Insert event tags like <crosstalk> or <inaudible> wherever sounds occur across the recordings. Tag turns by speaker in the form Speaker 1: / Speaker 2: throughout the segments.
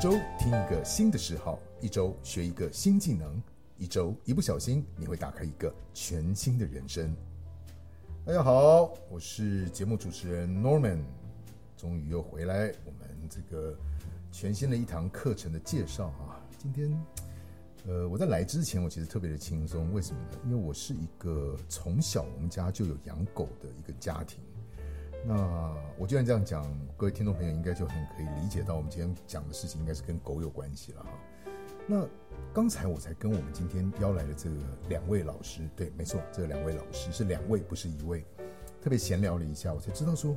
Speaker 1: 周听一个新的嗜好，一周学一个新技能，一周一不小心你会打开一个全新的人生。大家好，我是节目主持人 Norman，终于又回来我们这个全新的一堂课程的介绍啊。今天，呃，我在来之前我其实特别的轻松，为什么呢？因为我是一个从小我们家就有养狗的一个家庭。那我既然这样讲，各位听众朋友应该就很可以理解到，我们今天讲的事情应该是跟狗有关系了哈。那刚才我才跟我们今天邀来的这个两位老师，对，没错，这两位老师是两位，不是一位。特别闲聊了一下，我才知道说，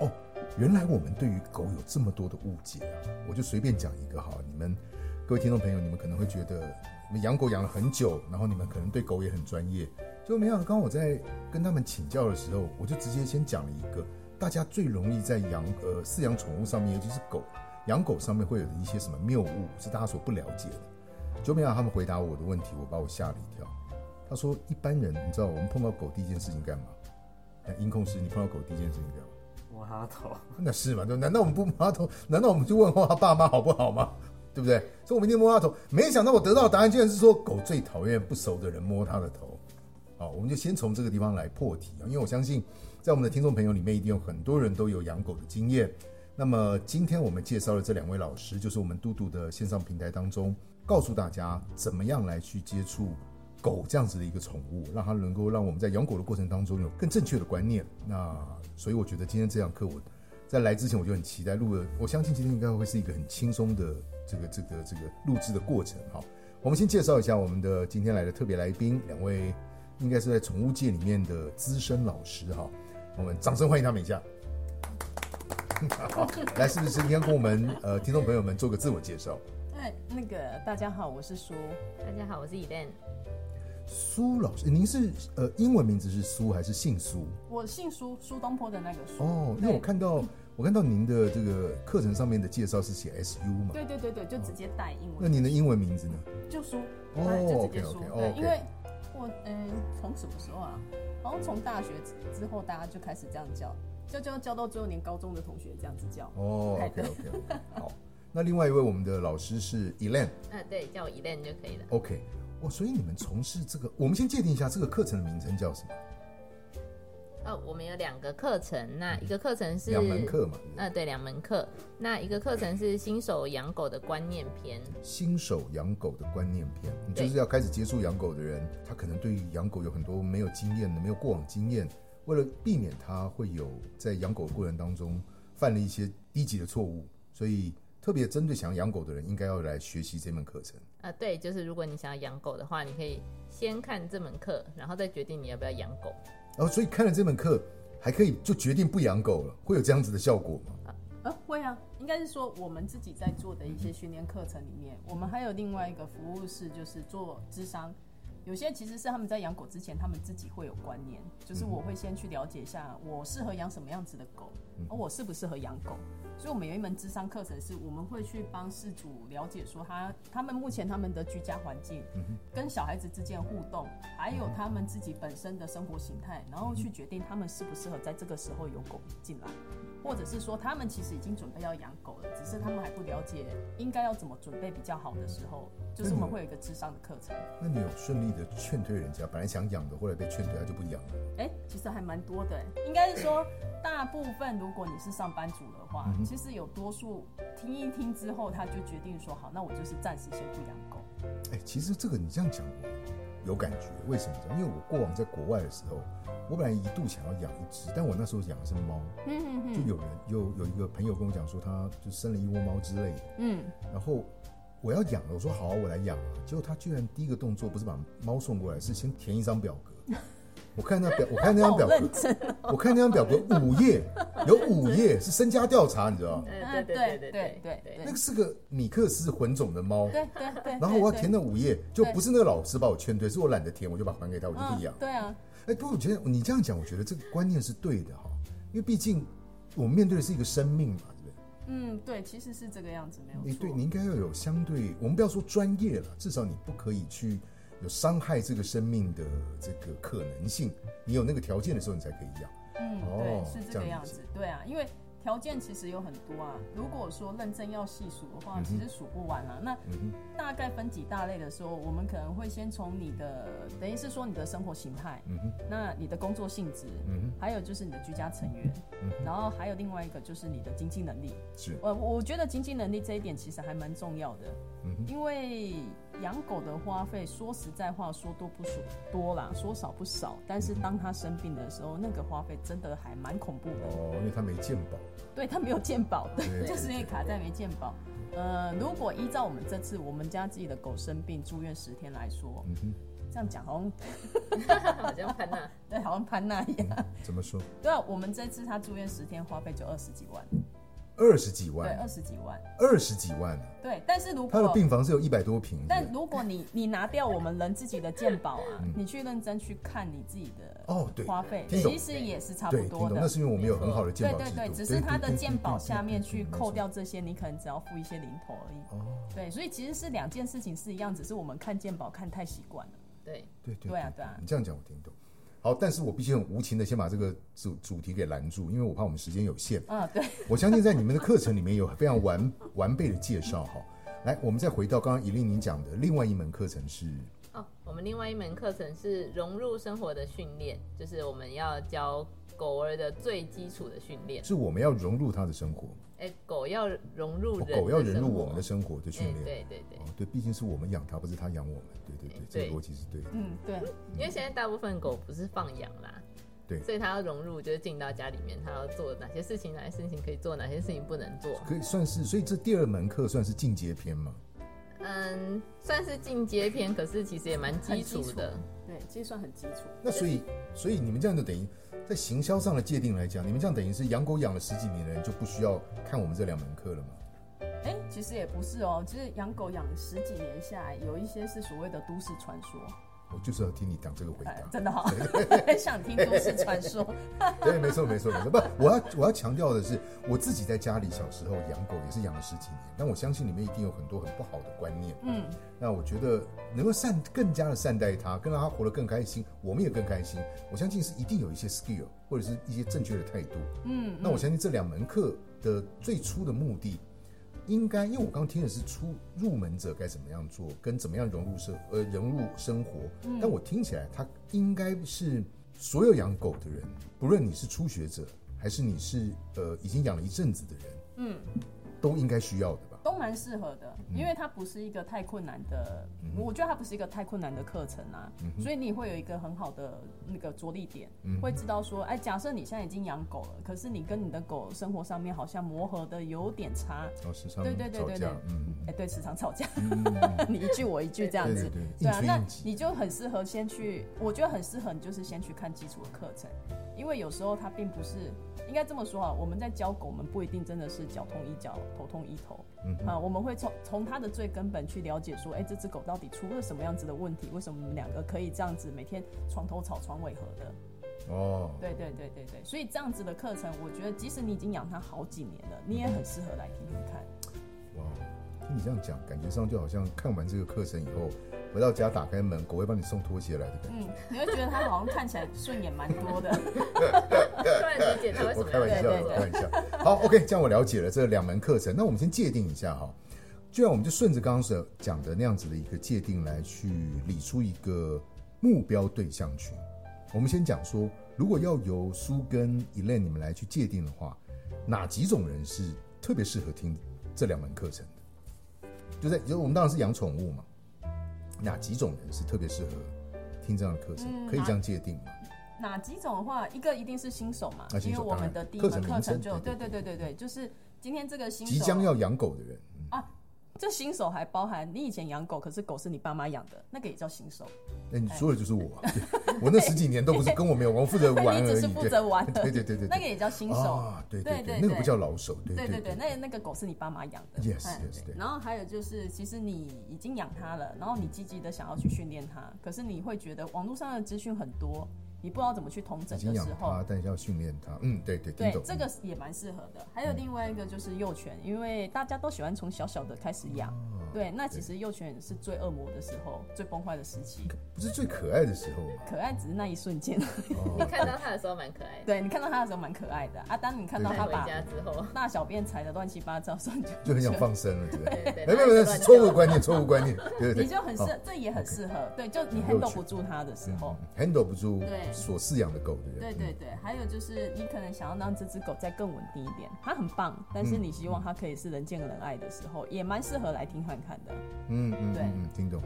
Speaker 1: 哦，原来我们对于狗有这么多的误解啊！我就随便讲一个哈，你们各位听众朋友，你们可能会觉得，你们养狗养了很久，然后你们可能对狗也很专业。就没想到，刚我在跟他们请教的时候，我就直接先讲了一个大家最容易在养呃饲养宠物上面，尤其是狗养狗上面会有的一些什么谬误，是大家所不了解的。就没想到他们回答我的问题，我把我吓了一跳。他说：“一般人，你知道我们碰到狗第一件事情干嘛？哎，音控师，你碰到狗第一件事情干嘛？
Speaker 2: 摸它头。
Speaker 1: 那是嘛？难道我们不摸它头？难道我们就问候它爸妈好不好吗？对不对？所以我们一定摸它头。没想到我得到的答案竟然是说，狗最讨厌不熟的人摸它的头。”好，我们就先从这个地方来破题啊，因为我相信，在我们的听众朋友里面，一定有很多人都有养狗的经验。那么今天我们介绍的这两位老师，就是我们嘟嘟的线上平台当中，告诉大家怎么样来去接触狗这样子的一个宠物，让它能够让我们在养狗的过程当中有更正确的观念。那所以我觉得今天这堂课，我在来之前我就很期待录的。我相信今天应该会是一个很轻松的这个这个这个录制的过程。哈，我们先介绍一下我们的今天来的特别来宾两位。应该是在宠物界里面的资深老师哈，我们掌声欢迎他们一下。好，来，是不是应该跟我们呃听众朋友们做个自我介绍？
Speaker 3: 哎，那个大家好，我是苏。
Speaker 4: 大家好，我是 Elen。
Speaker 1: 苏老师，您是呃英文名字是苏还是姓苏？
Speaker 3: 我姓苏，苏东坡的那个苏。
Speaker 1: 哦，因为我看到我看到您的这个课程上面的介绍是写 S U 嘛？
Speaker 3: 对对对对，就直接带英文。
Speaker 1: 那您的英文名字呢？
Speaker 3: 就苏。
Speaker 1: 哦，就直接苏。
Speaker 3: 对，因为。我嗯，从什么时候啊？好像从大学之后，大家就开始这样叫，叫叫叫到最后，连高中的同学这样子叫。
Speaker 1: 哦，OK OK，好。那另外一位我们的老师是 Elen，
Speaker 4: 嗯，对，叫我 Elen 就可以了。
Speaker 1: OK，哦，所以你们从事这个，我们先界定一下这个课程的名称叫什么？
Speaker 4: 哦，我们有两个课程，那一个课程是
Speaker 1: 两门课嘛？
Speaker 4: 呃，对，两门课。那一个课程是新手养狗的观念篇。
Speaker 1: 新手养狗的观念篇，你就是要开始接触养狗的人，他可能对于养狗有很多没有经验的、没有过往经验，为了避免他会有在养狗的过程当中犯了一些低级的错误，所以特别针对想要养狗的人，应该要来学习这门课程。
Speaker 4: 啊，对，就是如果你想要养狗的话，你可以先看这门课，然后再决定你要不要养狗。
Speaker 1: 然后，所以看了这门课，还可以就决定不养狗了，会有这样子的效果吗？
Speaker 3: 啊，会啊，应该是说我们自己在做的一些训练课程里面，我们还有另外一个服务是，就是做智商。有些其实是他们在养狗之前，他们自己会有观念，就是我会先去了解一下，我适合养什么样子的狗，而我适不适合养狗。所以，我们有一门智商课程，是我们会去帮事主了解说，他他们目前他们的居家环境，跟小孩子之间互动，还有他们自己本身的生活形态，然后去决定他们适不适合在这个时候有狗进来。或者是说，他们其实已经准备要养狗了，只是他们还不了解应该要怎么准备比较好的时候，就是我们会有一个智商的课程。
Speaker 1: 那你有顺利的劝退人家，本来想养的，后来被劝退，他就不养了？
Speaker 3: 哎，其实还蛮多的，应该是说大部分，如果你是上班族的话，其实有多数听一听之后，他就决定说好，那我就是暂时先不养狗。
Speaker 1: 哎，其实这个你这样讲有感觉，为什么？因为我过往在国外的时候。我本来一度想要养一只，但我那时候养的是猫，就有人有有一个朋友跟我讲说，他就生了一窝猫之类的，嗯，然后我要养了，我说好，我来养啊，结果他居然第一个动作不是把猫送过来，是先填一张表格。我看那表，我看那张表格，我看那张表格五页，有五页 <laughs> 是身家调查，你知道吗？
Speaker 4: 对对对对对对，
Speaker 1: 那个是个米克斯混种的猫，
Speaker 3: 对对对，
Speaker 1: 然后我要填那五页，就不是那个老师把我劝退，是我懒得填，我就把还给他，我就不养。
Speaker 3: 对啊。
Speaker 1: 哎，不过我觉得你这样讲，我觉得这个观念是对的哈，因为毕竟我们面对的是一个生命嘛，对不对？
Speaker 3: 嗯，对，其实是这个样子，没有错。
Speaker 1: 对，你应该要有相对，我们不要说专业了，至少你不可以去有伤害这个生命的这个可能性。你有那个条件的时候，你才可以养。
Speaker 3: 嗯，对，是这个样子。对啊，因为条件其实有很多啊。如果说认真要细数的话，
Speaker 1: 嗯
Speaker 3: 其实数不完啊。那
Speaker 1: 嗯
Speaker 3: 大概分几大类的时候，我们可能会先从你的，等于是说你的生活形态，那你的工作性质，还有就是你的居家成员，然后还有另外一个就是你的经济能力。
Speaker 1: 是，
Speaker 3: 呃，我觉得经济能力这一点其实还蛮重要的，
Speaker 1: 嗯，
Speaker 3: 因为养狗的花费，说实在话，说多不说多啦，说少不少。但是当它生病的时候，那个花费真的还蛮恐怖的。
Speaker 1: 哦，因为他没健保，
Speaker 3: 对，它没有健保的，
Speaker 1: 对 <laughs>
Speaker 3: 就是因为卡在没健保。呃，如果依照我们这次我们家自己的狗生病住院十天来说，
Speaker 1: 嗯哼，
Speaker 3: 这样讲好像 <laughs> <laughs>
Speaker 4: 好像潘娜，
Speaker 3: 对，好像潘娜一样。
Speaker 1: 怎么说？
Speaker 3: 对啊，我们这次他住院十天花费就二十几万，
Speaker 1: 二十几万
Speaker 3: 对，
Speaker 1: 万，
Speaker 3: 二十几万。
Speaker 1: 二十几万啊，
Speaker 3: 对，但是如果
Speaker 1: 他的病房是有一百多平，
Speaker 3: 但如果你你拿掉我们人自己的健保啊，
Speaker 1: 嗯
Speaker 3: 你去认真去看你自己的
Speaker 1: 哦，对，
Speaker 3: 花费，其实也是差不多的
Speaker 1: 那。是因为我们有很好的健保，
Speaker 3: 对对对，只是他的
Speaker 1: 对
Speaker 3: 健保下面去。扣掉这些，你可能只要付一些零头而已。
Speaker 1: 哦，
Speaker 3: 对，所以其实是两件事情是一样，只是我们看健保看太习惯了。
Speaker 4: 对，
Speaker 1: 对对
Speaker 3: 对啊对啊
Speaker 1: 你这样讲我听懂。好，但是我必须很无情的先把这个主主题给拦住，因为我怕我们时间有限。
Speaker 3: 啊，对，<laughs>
Speaker 1: 我相信在你们的课程里面有非常完完备的介绍。哈，来，我们再回到刚刚以令您讲的另外一门课程是
Speaker 4: 哦，我们另外一门课程是融入生活的训练，就是我们要教狗儿的最基础的训练。
Speaker 1: 是我们要融入它的生活，
Speaker 4: 哎，狗要融入
Speaker 1: 狗要融入我们的生活的训
Speaker 4: 哎
Speaker 1: 练。
Speaker 4: 对对对
Speaker 1: 哦，对，毕竟是我们养它，不是它养我们。对对对，这个逻辑是对的。
Speaker 3: 嗯，对，
Speaker 4: 因为现在大部分狗不是放养啦，
Speaker 1: 对
Speaker 4: 所以它要融入，就是进到家里面，它要做哪些事情，哪些事情可以做，哪些事情不能做。
Speaker 1: 可以算是，所以这第二门课算是进阶篇嘛？
Speaker 4: 嗯，算是进阶篇，可是其实也蛮基础的。
Speaker 3: 对，其实算很基础。
Speaker 1: 那所以，所以你们这样就等于在行销上的界定来讲，你们这样等于是养狗养了十几年的人就不需要看我们这两门课了吗？
Speaker 3: 哎、其实也不是哦，其实养狗养十几年下来，有一些是所谓的都市传说。
Speaker 1: 我就是要听你讲这个回答。
Speaker 3: 哎真的好，很 <laughs> 想听都市传说。<laughs>
Speaker 1: 对，没错，没错，没错。不，我要我要强调的是，我自己在家里小时候养狗也是养了十几年，但我相信里面一定有很多很不好的观念。
Speaker 3: 嗯，
Speaker 1: 那我觉得能够善更加的善待它，更让它活得更开心，我们也更开心。我相信是一定有一些 skill 或者是一些正确的态度。
Speaker 3: 嗯，
Speaker 1: 那我相信这两门课的最初的目的，应该因为我刚刚听的是初入门者该怎么样做，跟怎么样融入社呃融入生活，但我听起来它应该是所有养狗的人，不论你是初学者还是你是呃已经养了一阵子的人，
Speaker 3: 嗯，
Speaker 1: 都应该需要的吧？
Speaker 3: 都蛮适合的，因为它不是一个太困难的，我觉得它不是一个太困难的课程啊，所以你会有一个很好的那个着力点，会知道说，哎，假设你现在已经养狗了，可是你跟你的狗生活上面好像磨合的有点差，
Speaker 1: 哦，时常
Speaker 3: 对对对对对，
Speaker 1: 嗯，
Speaker 3: 哎，对，时常吵架，<laughs> 你一句我一句这样子，
Speaker 1: 对
Speaker 3: 啊，那你就很适合先去，我觉得很适合你就是先去看基础的课程，因为有时候它并不是应该这么说啊，我们在教狗，我们不一定真的是脚痛医脚，头痛医头，
Speaker 1: 嗯
Speaker 3: 啊，我们会从从它的最根本去了解说，哎、这只狗到底出了什么样子的问题？为什么我们两个可以这样子每天床头吵床尾和的？
Speaker 1: 哦，
Speaker 3: 对对对对对，所以这样子的课程，我觉得即使你已经养它好几年了，你也很适合来听听看。
Speaker 1: 哇，听你这样讲，感觉上就好像看完这个课程以后，回到家打开门，狗会帮你送拖鞋来的感觉。
Speaker 3: 嗯，你会觉得它好像看起来顺眼蛮多的。<laughs> <laughs>
Speaker 4: 突然理解他为什
Speaker 1: 我开玩笑开玩笑。好，OK，这样我了解了这两门课程。那我们先界定一下哈，就让我们就顺着刚刚所讲的那样子的一个界定来去理出一个目标对象群。我们先讲说，如果要由苏跟 Elaine 你们来去界定的话，哪几种人是特别适合听这两门课程的？就在就我们当然是养宠物嘛，哪几种人是特别适合听这样的课程？
Speaker 3: 嗯
Speaker 1: 可以这样界定吗？
Speaker 3: 哪几种的话，一个一定是新手嘛，因为我们的第一门课程就
Speaker 1: 称对
Speaker 3: 对对对对对，就是今天这个新手
Speaker 1: 即将要养狗的人啊，
Speaker 3: 这新手还包含你以前养狗，可是狗是你爸妈养的，那个也叫新手。
Speaker 1: 那你说的就是我、<laughs> 我那十几年都不是跟我没有关，我负责玩而已。
Speaker 3: 你只是负责玩
Speaker 1: 对对对对对，
Speaker 3: 那个也叫新手。
Speaker 1: 啊，对对对，
Speaker 3: 对对对
Speaker 1: 那个不叫老手，对对
Speaker 3: 对对对，那那个狗是你爸妈养的。
Speaker 1: Yes,
Speaker 3: 哎
Speaker 1: yes，对。
Speaker 3: 然后还有就是，其实你已经养它了，然后你积极的想要去训练它，可是你会觉得网络上的资讯很多，你不知道怎么去统
Speaker 1: 已
Speaker 3: 整的时候
Speaker 1: 它，，但是要训练它。嗯，对对，
Speaker 3: 对这个也蛮适合的。还有另外一个就是幼犬，因为大家都喜欢从小小的开始养。
Speaker 1: 哦
Speaker 3: 对，那其实幼犬是最恶魔的时候，最崩坏的时期。
Speaker 1: 不是最可爱的时候吗？
Speaker 3: 可爱只是那一瞬间。
Speaker 4: 你
Speaker 1: 哦，<laughs>
Speaker 4: 看到它的时候蛮可爱的，
Speaker 3: 对你看到它的时候蛮可爱的啊，当你看到它把
Speaker 4: 家之后，
Speaker 3: 大小便踩的乱七八糟的时候，你就
Speaker 1: 就很想放生了，对不对？
Speaker 4: 对对
Speaker 1: 没有没有，是错误观念，错误观念，对对对。
Speaker 3: 你就很适
Speaker 1: 好，
Speaker 3: 这也很适合。对，就你 handle 不住它的时候。
Speaker 1: 嗯 handle 不住
Speaker 3: 对
Speaker 1: 所饲养的狗
Speaker 3: 对对对，还有就是你可能想要让这只狗再更稳定一点，它很棒，但是
Speaker 1: 嗯
Speaker 3: 你希望它可以是人见人爱的时候，也蛮适合来听看看的。
Speaker 1: 嗯嗯
Speaker 3: 对
Speaker 1: 听懂。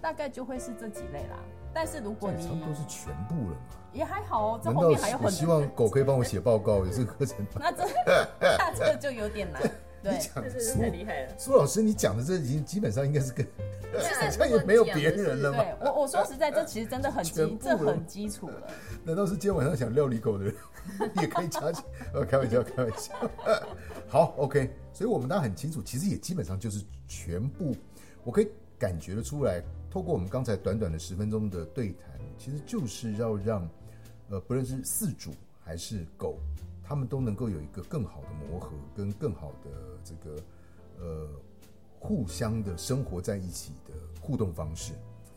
Speaker 3: 大概就会是这几类啦。但是如果你
Speaker 1: 这差不多是全部了嘛？
Speaker 3: 也还好哦，这后面还有很
Speaker 1: 我希望狗可以帮我写报告？<laughs> 有这个课程？
Speaker 3: 那这 <laughs> 那这个就有点难。对
Speaker 1: 你，讲
Speaker 4: 的
Speaker 1: 苏
Speaker 4: 太厉害了。
Speaker 1: 苏老师，你讲的这已经基本上应该是跟
Speaker 4: 好
Speaker 1: 像 <laughs> 也没有别人了嘛
Speaker 3: 对我我说实在，这其实真的很基，这很基础了。<laughs>
Speaker 1: 难道是今天晚上想料理狗的人也可以加起？呃，开玩笑，开玩笑。好，OK，所以我们大家很清楚，其实也基本上就是全部，我可以感觉得出来，透过我们刚才短短的十分钟的对谈，其实就是要让呃，不论是饲主还是狗，他们都能够有一个更好的磨合，跟更好的这个呃互相的生活在一起的互动方式。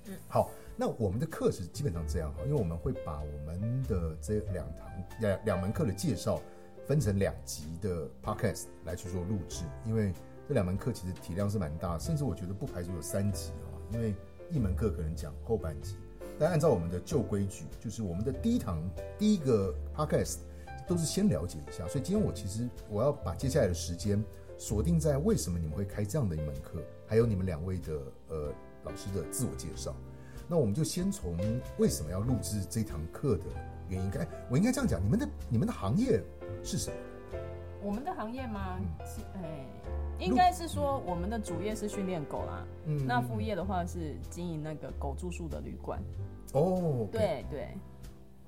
Speaker 1: 嗯好，那我们的课是基本上这样哈，因为我们会把我们的这两堂两两门课的介绍分成两集的 podcast 来去做录制，因为这两门课其实体量是蛮大，甚至我觉得不排除有三集啊，因为一门课可能讲后半集，但按照我们的旧规矩，就是我们的第一堂第一个 podcast 都是先了解一下，所以今天我其实我要把接下来的时间锁定在为什么你们会开这样的一门课，还有你们两位的呃老师的自我介绍。那我们就先从为什么要录制这堂课的原因。该，我应该这样讲，你们的你们的行业是什么？
Speaker 3: 我们的行业吗？
Speaker 1: 嗯
Speaker 3: 是哎，应该是说我们的主业是训练狗啦，
Speaker 1: 嗯
Speaker 3: 那副业的话是经营那个狗住宿的旅馆。
Speaker 1: 哦，
Speaker 3: 对对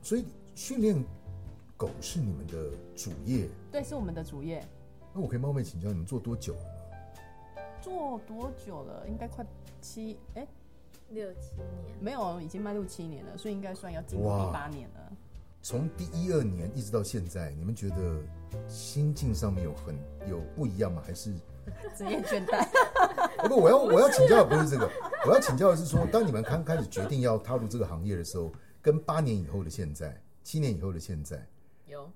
Speaker 1: 所以训练狗是你们的主业。
Speaker 3: 对，是我们的主业。
Speaker 1: 那我可以冒昧请教，你们做多久了吗？
Speaker 3: 做多久了？应该快七哎、
Speaker 4: 六七年，
Speaker 3: 没有，已经迈入七年了，所以应该算要进入第八年了。
Speaker 1: 从第一二年一直到现在，你们觉得心境上面有很有不一样吗？还是？<laughs>
Speaker 3: 职业倦怠，<laughs>
Speaker 1: 不，我要我要请教的不是这个，我要请教的是说，当你们刚开始决定要踏入这个行业的时候，跟八年以后的现在，七年以后的现在，
Speaker 4: 有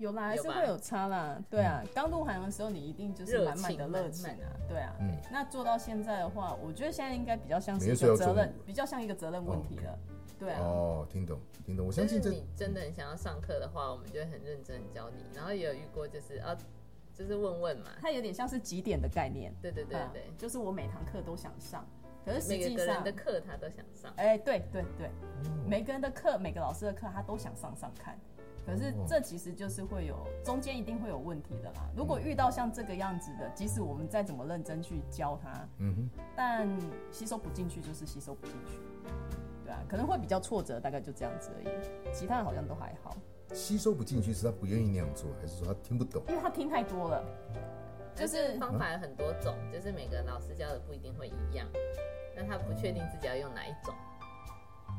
Speaker 3: 有啦，还是会有差啦。对啊，刚入行的时候，你一定就是满满的热情啊。对啊，
Speaker 1: 嗯
Speaker 3: 那做到现在的话，我觉得现在应该比较像是一个责任比较像一个责任问题了。对啊，
Speaker 1: 哦，听懂听懂，我相信这
Speaker 4: 你真的很想要上课的话，我们就会很认真地教你。然后也有遇过，就是啊，就是问问嘛，
Speaker 3: 它有点像是几点的概念。
Speaker 4: 对对对
Speaker 3: 啊
Speaker 4: 对，
Speaker 3: 就是我每堂课都想上，可是实
Speaker 4: 每
Speaker 3: 际上
Speaker 4: 个人的，课他都想上。
Speaker 3: 哎，对对对，
Speaker 1: 哦
Speaker 3: 每个人的课，每个老师的课，他都想上上看。可是
Speaker 1: 哦。
Speaker 3: 这其实就是会有中间一定会有问题的啦。如果遇到像这个样子的，即使我们再怎么认真去教他，
Speaker 1: 嗯哼，
Speaker 3: 但吸收不进去就是吸收不进去，对啊，可能会比较挫折，大概就这样子而已。其他的好像都还好，
Speaker 1: 吸收不进去是他不愿意那样做，还是说他听不懂？
Speaker 3: 因为他听太多了，就
Speaker 4: 就是
Speaker 3: 是
Speaker 4: 方法有很多种，就是每个老师教的不一定会一样，那他不确定自己要用哪一种，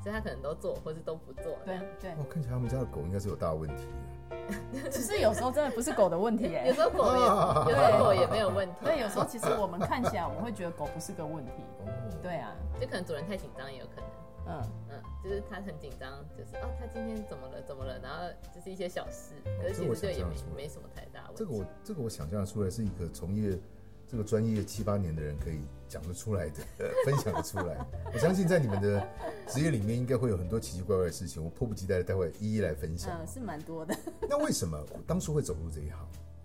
Speaker 4: 所以他可能都做，或是都不做。
Speaker 3: 对对，
Speaker 1: 哦，看起来他们家的狗应该是有大问题。<laughs>
Speaker 3: 只是有时候真的不是狗的问题哎、
Speaker 4: 有时候狗也，<laughs> 有时候狗也没有问题。
Speaker 3: 对，有时候其实我们看起来我们会觉得狗不是个问题，
Speaker 1: 哦，
Speaker 3: 对啊，
Speaker 4: 就可能主人太紧张也有可能。
Speaker 3: 嗯，
Speaker 4: 嗯，就是他很紧张，就是哦，他今天怎么了？怎么了？然后就是一些小事，可是其实就也没没什么太大问题。
Speaker 1: 这个我这个我想象出来，是一个从业这个专业七八年的人可以讲得出来的，<laughs> 分享得出来。我相信在你们的职业里面，应该会有很多奇奇怪怪的事情，我迫不及待的待会一一来分享。
Speaker 3: 嗯，是蛮多的。<laughs>
Speaker 1: 那为什么当初会走入这一行？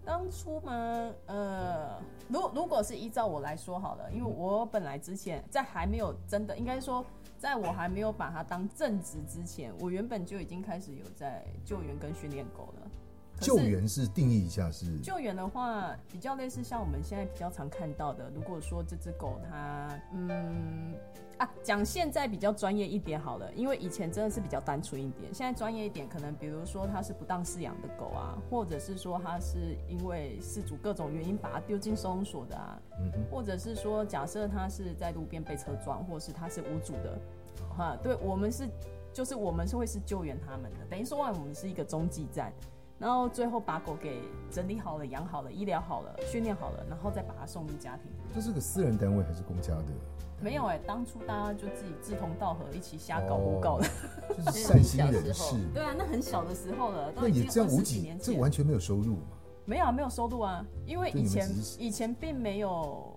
Speaker 3: 当初嘛，呃，如如果是依照我来说好了，因为我本来之前在还没有真的，应该说，在我还没有把它当正职之前，我原本就已经开始有在救援跟训练狗了。
Speaker 1: 救援是定义一下是
Speaker 3: 救援的话，比较类似像我们现在比较常看到的，如果说这只狗它，嗯啊，讲现在比较专业一点好了，因为以前真的是比较单纯一点，现在专业一点，可能比如说它是不当饲养的狗啊，或者是说它是因为饲主各种原因把它丢进收容所的啊，
Speaker 1: 嗯哼。
Speaker 3: 或者是说假设它是在路边被车撞，或者是它是无主的，哈，对我们是就是我们是会是救援他们的，等于说我们是一个中继站，然后最后把狗给整理好了、养好了、医疗好了、训练好了，然后再把它送入家庭。
Speaker 1: 这是个私人单位还是公家的？
Speaker 3: 没有哎、当初大家就自己志同道合，一起瞎搞胡搞的。
Speaker 1: 就是善心人士。<laughs>
Speaker 3: 对啊，那很小的时候了，
Speaker 1: 那也这样无
Speaker 3: 几
Speaker 1: 几
Speaker 3: 年，前。
Speaker 1: 这完全没有收入嘛？
Speaker 3: 没有啊，没有收入啊，因为
Speaker 1: 以
Speaker 3: 以前以前并没有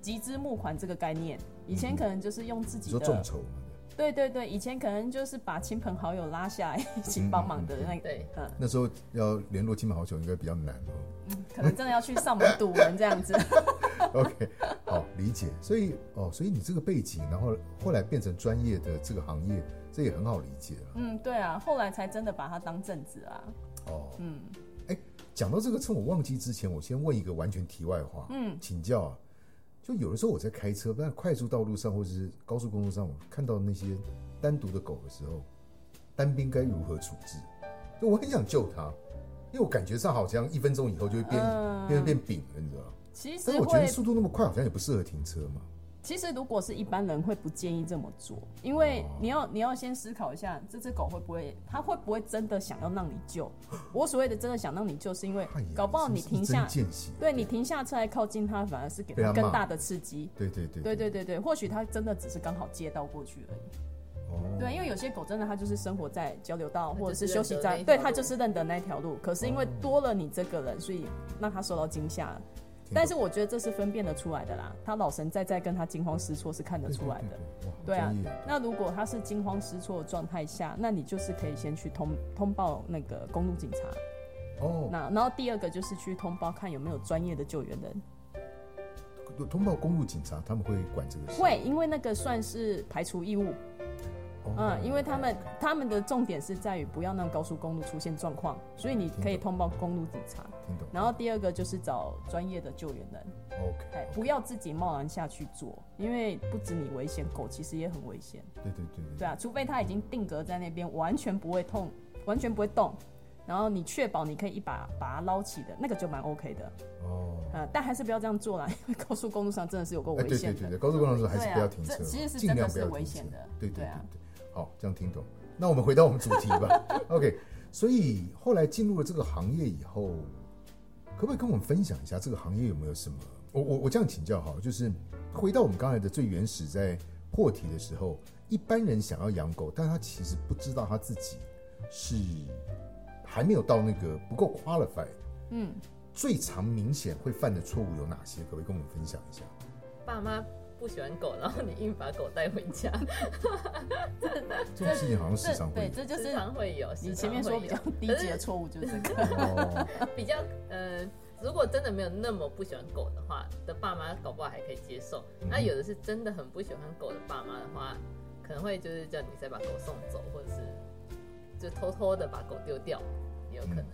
Speaker 3: 集资募款这个概念，以前可能就是用自己的，
Speaker 1: 说众筹嘛？
Speaker 3: 对对对，以前可能就是把亲朋好友拉下来一起帮忙的那个，
Speaker 4: 对，
Speaker 3: 嗯，
Speaker 1: 那时候要联络亲朋好友应该比较难哦。
Speaker 3: 可能真的要去上门堵人这样子。<laughs>
Speaker 1: OK，好理解。所以哦，所以你这个背景，然后后来变成专业的这个行业，这也很好理解了。
Speaker 3: 嗯，对啊，后来才真的把它当正职啊。
Speaker 1: 哦，
Speaker 3: 嗯
Speaker 1: 讲到这个，趁我忘记之前，我先问一个完全题外话，
Speaker 3: 嗯，
Speaker 1: 请教啊。就有的时候我在开车，在快速道路上或者是高速公路上，我看到那些单独的狗的时候，单兵该如何处置？就我很想救它，因为我感觉上好像一分钟以后就会变、
Speaker 3: 嗯
Speaker 1: 变变饼了，你知道吗？
Speaker 3: 其实
Speaker 1: 但是我觉得速度那么快，好像也不适合停车嘛。
Speaker 3: 其实如果是一般人会不建议这么做，因为
Speaker 1: 哦
Speaker 3: 你要你要先思考一下，这只狗会不会，它会不会真的想要让你救？我所谓的真的想让你救，是因为搞不好你停下对你停下车来靠近它，反而是给
Speaker 1: 它
Speaker 3: 更大的刺激。
Speaker 1: 对对对
Speaker 3: 对对对对，或许它真的只是刚好接到过去而已。
Speaker 1: 哦，
Speaker 3: 对，因为有些狗真的它就是生活在交流道或者是休息站，对，它就是认得那条路。可是因为
Speaker 1: 哦
Speaker 3: 多了你这个人，所以让它受到惊吓了。
Speaker 1: 听
Speaker 3: 但是我觉得这是分辨得出来的啦，他老神在在跟他惊慌失措是看得出来的。
Speaker 1: 对
Speaker 3: 啊那如果他是惊慌失措的状态下，那你就是可以先去通通报那个公路警察。
Speaker 1: 哦，
Speaker 3: 那然后第二个就是去通报看有没有专业的救援人。
Speaker 1: 通报公路警察，他们会管这个事。
Speaker 3: 会，因为那个算是排除异物。
Speaker 1: 哦
Speaker 3: 嗯，因为他们他们的重点是在于不要让高速公路出现状况，所以你可以通报公路警察。
Speaker 1: 听懂。
Speaker 3: 然后第二个就是找专业的救援人
Speaker 1: ，OK，
Speaker 3: 哎，不要自己贸然下去做，因为不止你危险，狗其实也很危险。
Speaker 1: 对对对对
Speaker 3: 对啊，除非它已经定格在那边，完全不会痛，完全不会动，然后你确保你可以一把把它捞起的，那个就蛮 OK 的。
Speaker 1: 哦，
Speaker 3: 呃，但还是不要这样做啦，因为高速公路上真的是有够
Speaker 1: 哎，
Speaker 3: 危险的。
Speaker 1: 对对对对，高速公路上还是不要停车
Speaker 3: 这，其实是真的是危险的
Speaker 1: 对对对
Speaker 3: 对啊
Speaker 1: 对，好，这样听懂。那我们回到我们主题吧。<laughs> OK，所以后来进入了这个行业以后，可不可以跟我们分享一下这个行业有没有什么？我我我这样请教哈，就是回到我们刚才的最原始在破题的时候，一般人想要养狗，但他其实不知道他自己是还没有到那个不够 qualified。
Speaker 3: 嗯，
Speaker 1: 最常明显会犯的错误有哪些？可不可以跟我们分享一下？
Speaker 4: 爸妈不喜欢狗，然后你硬把狗带回家，
Speaker 1: 这种事情好像时，常会有。
Speaker 3: 这就是
Speaker 4: 时常会有。
Speaker 3: 你前面说比较低级的错误就是这个。
Speaker 1: 哦，
Speaker 4: 比较呃，如果真的没有那么不喜欢狗的话，的爸妈搞不好还可以接受。
Speaker 1: 嗯
Speaker 4: 那有的是真的很不喜欢狗的爸妈的话，可能会就是叫你再把狗送走，或者是就偷偷的把狗丢掉，也有可能。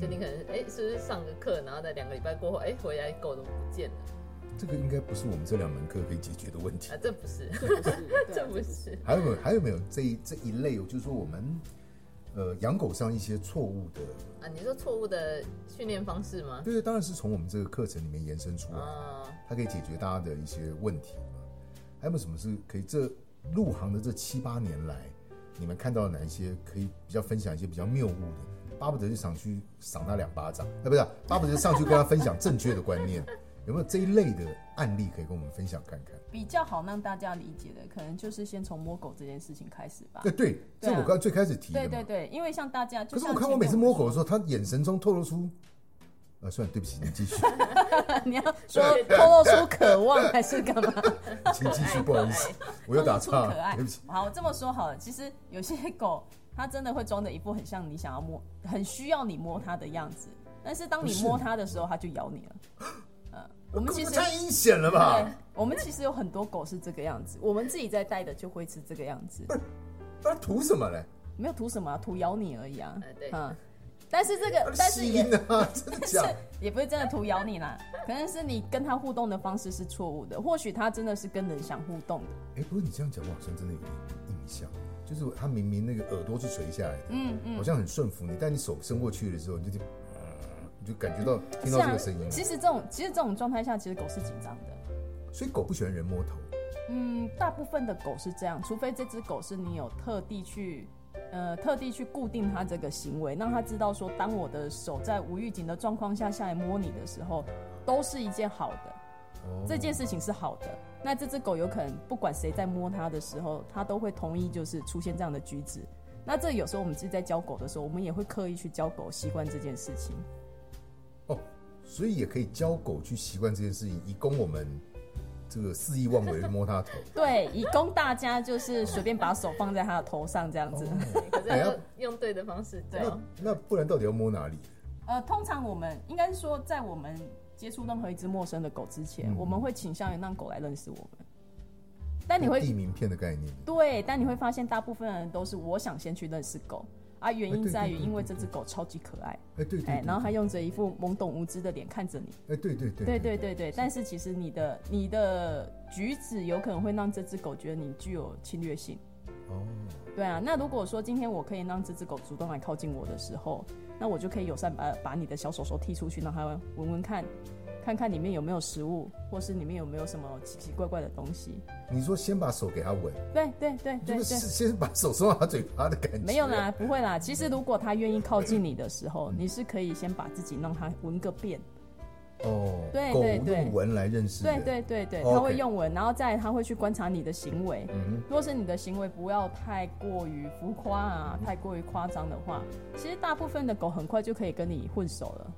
Speaker 4: 就你可能哎、是不是上个课，然后在两个礼拜过后，哎、回来狗都不见了
Speaker 1: 这个应该不是我们这两门课可以解决的问题
Speaker 4: 啊？。这不是，
Speaker 3: 这不是，对 <laughs>
Speaker 4: 这
Speaker 3: 啊
Speaker 4: 不是。
Speaker 1: 还有没有？还有没有这一这一类？就是说我们呃养狗上一些错误的，
Speaker 4: 啊，你说错误的训练方式吗？
Speaker 1: 对对，当然是从我们这个课程里面延伸出来，
Speaker 4: 啊、
Speaker 1: 它可以解决大家的一些问题嘛。还有没有什么是可以这入行的这七八年来，你们看到哪一些可以比较分享一些比较谬误的？巴不得就想去赏他两巴掌，哎，不是，巴不得上去跟他分享正确的观念。有没有这一类的案例可以跟我们分享看看？
Speaker 3: 比较好让大家理解的，可能就是先从摸狗这件事情开始吧
Speaker 1: 对，。对，这
Speaker 3: 啊
Speaker 1: 我刚才最开始提的嘛。
Speaker 3: 对对对，因为像大家，
Speaker 1: 可是我看我每次摸狗的时
Speaker 3: 候，
Speaker 1: 候，他眼神中透露出，呃，算了，对不起，你继续，<laughs>
Speaker 3: 你要说透露出渴望还是干嘛？<laughs>
Speaker 1: 请继续，不好意思，我又打
Speaker 3: 透露出
Speaker 1: 岔
Speaker 3: 可爱
Speaker 1: 了，对不起。
Speaker 3: 好，这么说好了，其实有些狗它真的会装的一副很像你想要摸，很需要你摸它的样子，但是当你摸它的时候，它就咬你了。嗯，我们其实
Speaker 1: 太阴险了
Speaker 3: 对
Speaker 1: 吧？，
Speaker 3: 我们其实有很多狗是这个样子，我们自己在带的就会是这个样子，
Speaker 1: 那图什么嘞？
Speaker 3: 没有图什么、啊，图咬你而已啊。
Speaker 4: 呃对
Speaker 3: 嗯，但是这个，但是
Speaker 1: 吸
Speaker 3: 也
Speaker 1: 啊，真的假？<laughs>
Speaker 3: 也不是真的图咬你啦，可能是你跟它互动的方式是错误的，或许它真的是跟人想互动的。
Speaker 1: 哎，不过你这样讲，我好像真的有点印象，就是他明明那个耳朵是垂下来的，
Speaker 3: 嗯嗯
Speaker 1: 好，像很顺服你，但你手伸过去的时候，你就就感觉到听到这个声音，
Speaker 3: 其实这种其实这种状态下，其实狗是紧张的。
Speaker 1: 所以狗不喜欢人摸头。
Speaker 3: 嗯，大部分的狗是这样，除非这只狗是你有特地去，呃，特地去固定它这个行为，让它知道说，当我的手在无预警的状况下下来摸你的时候，都是一件好的，
Speaker 1: 哦
Speaker 3: 这件事情是好的。那这只狗有可能不管谁在摸它的时候，它都会同意就是出现这样的举止。那这有时候我们自己在教狗的时候，我们也会刻意去教狗习惯这件事情。
Speaker 1: 哦，所以也可以教狗去习惯这件事情，以供我们这个肆意妄为地摸它头。<laughs>
Speaker 3: 对，以供大家就是随便把手放在它的头上这样子。
Speaker 1: 哦 <laughs>
Speaker 4: 可是要用对的方式
Speaker 3: 对
Speaker 4: 教。
Speaker 1: 那不然到底要摸哪里？
Speaker 3: 呃，通常我们应该是说，在我们接触任何一只陌生的狗之前，
Speaker 1: 嗯
Speaker 3: 我们会倾向于让狗来认识我们。但你会
Speaker 1: 地名片的概念。
Speaker 3: 对，但你会发现，大部分人都是我想先去认识狗啊，原因在于因为这只狗超级可爱，
Speaker 1: 哎，对对
Speaker 3: 哎，
Speaker 1: 对，
Speaker 3: 然后它用着一副懵懂无知的脸看着你，
Speaker 1: 哎，对对对
Speaker 3: 对对。对对，但是其实你的你的举止有可能会让这只狗觉得你具有侵略性。
Speaker 1: 哦，
Speaker 3: 对啊，那如果说今天我可以让这只狗主动来靠近我的时候，那我就可以友善把把你的小手手踢出去，让它闻闻看，看看里面有没有食物，或是里面有没有什么奇奇怪怪的东西。
Speaker 1: 你说先把手给他闻，
Speaker 3: 对对对对
Speaker 1: 是先把手送到他嘴巴的感觉。
Speaker 3: 没有啦，不会啦。其实如果他愿意靠近你的时候，你是可以先把自己让它闻个遍。
Speaker 1: 哦，
Speaker 3: 对对对
Speaker 1: 用闻来认识
Speaker 3: 对。对对对它会用闻，然后再来它会去观察你的行为。
Speaker 1: 嗯
Speaker 3: 如果是你的行为不要太过于浮夸啊，太过于夸张的话，其实大部分的狗很快就可以跟你混熟了。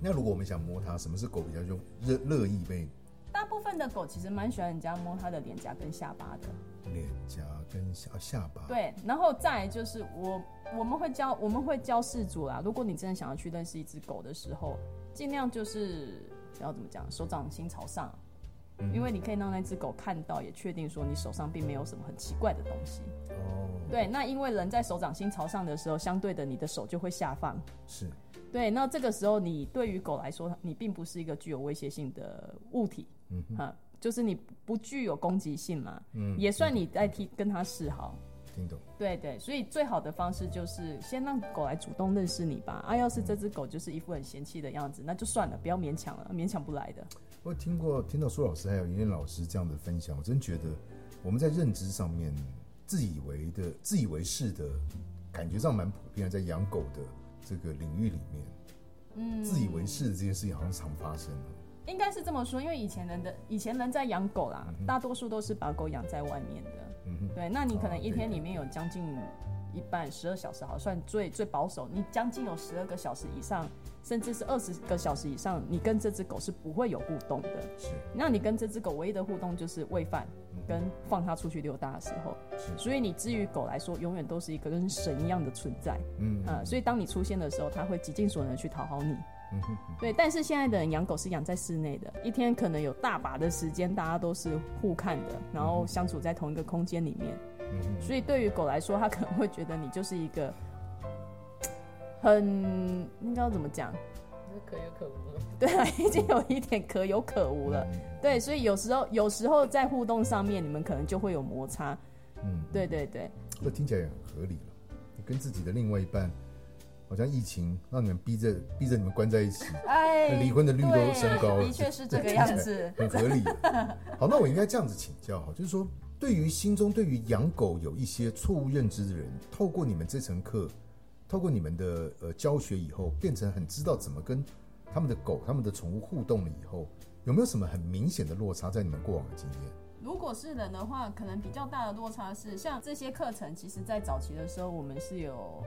Speaker 1: 哼，那如果我们想摸它，什么是狗比较用乐乐意被
Speaker 3: 大部分的狗其实蛮喜欢人家摸它的脸颊跟下巴的，
Speaker 1: 脸颊跟下下巴？，
Speaker 3: 对，然后再就是我我们会教我们会教事主啦，如果你真的想要去认识一只狗的时候，尽量就是要怎么讲，手掌心朝上，因为你可以让那只狗看到，也确定说你手上并没有什么很奇怪的东西。
Speaker 1: 哦，
Speaker 3: 对，那因为人在手掌心朝上的时候，相对的你的手就会下放。
Speaker 1: 是，
Speaker 3: 对，那这个时候你对于狗来说，你并不是一个具有威胁性的物体，
Speaker 1: 嗯哼，
Speaker 3: 哈，就是你不具有攻击性嘛，
Speaker 1: 嗯，
Speaker 3: 也算你在替跟它示好。
Speaker 1: 听懂。
Speaker 3: 对对，所以最好的方式就是先让狗来主动认识你吧。啊，要是这只狗就是一副很嫌弃的样子，那就算了，不要勉强了，勉强不来的。
Speaker 1: 我听过听到苏老师还有妍妍老师这样的分享，我真觉得我们在认知上面自以为的、自以为是的感觉上蛮普遍的，在养狗的这个领域里面，
Speaker 3: 嗯，
Speaker 1: 自以为是的这件事情好像常发生。哦
Speaker 3: 应该是这么说，因为以前人的以前人在养狗啦，大多数都是把狗养在外面的。
Speaker 1: 嗯哼，
Speaker 3: 对，那你可能
Speaker 1: 哦
Speaker 3: 一天
Speaker 1: 对。
Speaker 3: 里面有将近一半十二小时，好算最最保守，你将近有十二个小时以上，甚至是二十个小时以上，你跟这只狗是不会有互动的。
Speaker 1: 是。
Speaker 3: 那你跟这只狗唯一的互动就是喂饭跟放它出去溜达的时候，
Speaker 1: 是，
Speaker 3: 所以你至于狗来说，永远都是一个跟神一样的存在。
Speaker 1: 嗯。
Speaker 3: 啊、所以当你出现的时候，它会极尽所能去讨好你。
Speaker 1: 嗯哼，
Speaker 3: 对，但是现在的人养狗是养在室内的，一天可能有大把的时间，大家都是互看的，然后相处在同一个空间里面。
Speaker 1: 嗯，
Speaker 3: 所以对于狗来说，它可能会觉得你就是一个很应该要怎么讲？
Speaker 4: 就是可有可无了。
Speaker 3: 对啊，<laughs> 已经有一点可有可无了。
Speaker 1: 嗯
Speaker 3: 对，所以有时候有时候在互动上面，你们可能就会有摩擦。
Speaker 1: 嗯，
Speaker 3: 对对对，
Speaker 1: 这听起来也很合理了。你跟自己的另外一半，好像疫情让你们逼着逼着你们关在一起，
Speaker 3: 哎
Speaker 1: 离婚的率都升高了
Speaker 3: 的确是这个 <laughs> 样子。
Speaker 1: 很合理。好，那我应该这样子请教哈，就是说，对于心中对于养狗有一些错误认知的人，透过你们这层课，透过你们的呃教学以后，变成很知道怎么跟他们的狗、他们的宠物互动了以后，有没有什么很明显的落差在你们过往的经验？
Speaker 3: 如果是人的话，可能比较大的落差是，像这些课程，其实在早期的时候，我们是有，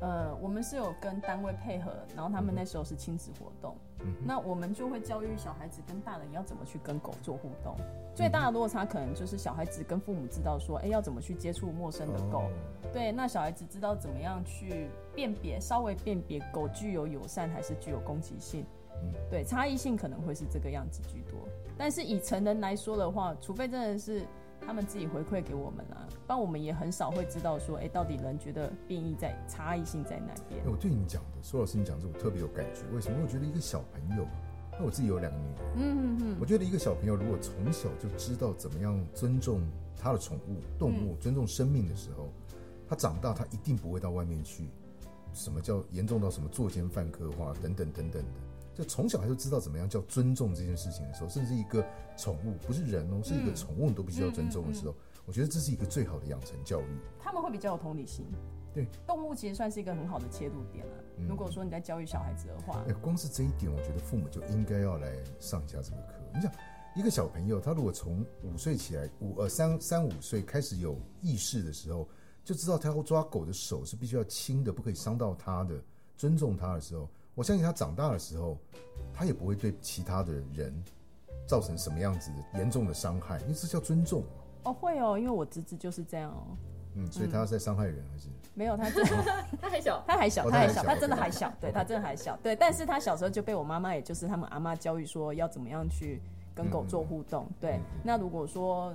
Speaker 3: 呃，我们是有跟单位配合，然后他们那时候是亲子活动，那我们就会教育小孩子跟大人要怎么去跟狗做互动。最大的落差可能就是小孩子跟父母知道说，哎、要怎么去接触陌生的狗，
Speaker 1: 哦
Speaker 3: 对，那小孩子知道怎么样去辨别，稍微辨别狗具有友善还是具有攻击性。
Speaker 1: 嗯
Speaker 3: 对，差异性可能会是这个样子居多。但是以成人来说的话，除非真的是他们自己回馈给我们啊，不然我们也很少会知道说，哎、到底人觉得变异在差异性在哪边
Speaker 1: 哎。我对你讲的，苏老师你讲这种特别有感觉。为什么？我觉得一个小朋友，那我自己有两个女儿，
Speaker 3: 嗯嗯嗯，
Speaker 1: 我觉得一个小朋友如果从小就知道怎么样尊重他的宠物、动物、尊重生命的时候，他长大他一定不会到外面去，什么叫严重到什么作奸犯科化等等等等的。就从小他就知道怎么样叫尊重这件事情的时候，甚至一个宠物不是人哦，是一个宠物你都必须要尊重的时候，我觉得这是一个最好的养成教育。
Speaker 3: 他们会比较有同理心。
Speaker 1: 对，
Speaker 3: 动物其实算是一个很好的切入点了。如果说你在教育小孩子的话，
Speaker 1: 哎，光是这一点，我觉得父母就应该要来上一下这个课。你想，一个小朋友他如果从五岁起来，五呃三三五岁开始有意识的时候，就知道他要抓狗的手是必须要轻的，不可以伤到他的，尊重他的时候，我相信他长大的时候，他也不会对其他的人造成什么样子的严重的伤害，因为这叫尊重。
Speaker 3: 哦，会哦，因为我侄子就是这样哦。
Speaker 1: 嗯，所以他在伤害人还是？
Speaker 3: 没有，他
Speaker 4: 他还小，
Speaker 3: 他还小，他还小，他真的还小，对他真的还小，对。但是他小时候就被我妈妈，也就是他们阿妈教育说要怎么样去跟狗做互动。对，那如果说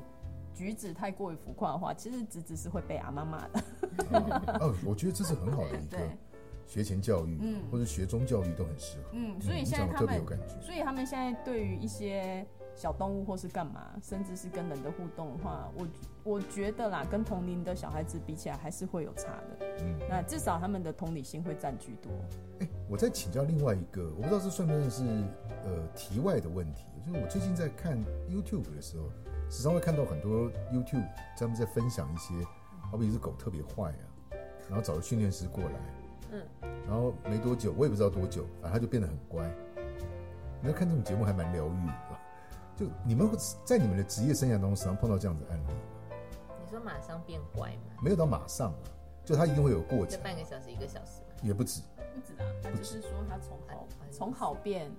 Speaker 3: 举止太过于浮夸的话，其实侄子是会被阿妈骂的。
Speaker 1: 哦，我觉得这是很好的一个 <laughs> 学前教育，嗯，或者学中教育都很适合。
Speaker 3: 嗯，所以现在他们，所以他们现在对于一些。小动物或是干嘛，甚至是跟人的互动的话，我我觉得啦，跟同龄的小孩子比起来，还是会有差的。嗯，那至少他们的同理心会占据多。
Speaker 1: 哎，我再请教另外一个，我不知道这算不算是呃题外的问题，就是我最近在看 YouTube 的时候，时常会看到很多 YouTube 他们在分享一些，好比是狗特别坏啊，然后找个训练师过来，嗯，然后没多久，我也不知道多久，反正他就变得很乖。你要看这种节目还蛮疗愈的。就你们在你们的职业生涯当中，时常碰到这样子案例
Speaker 4: 你说马上变乖吗？
Speaker 1: 没有到马上啊，就他一定会有过程。
Speaker 4: 半个小时、一个小时
Speaker 1: 也不止。
Speaker 3: 不止啊，他就是说他从好从好变，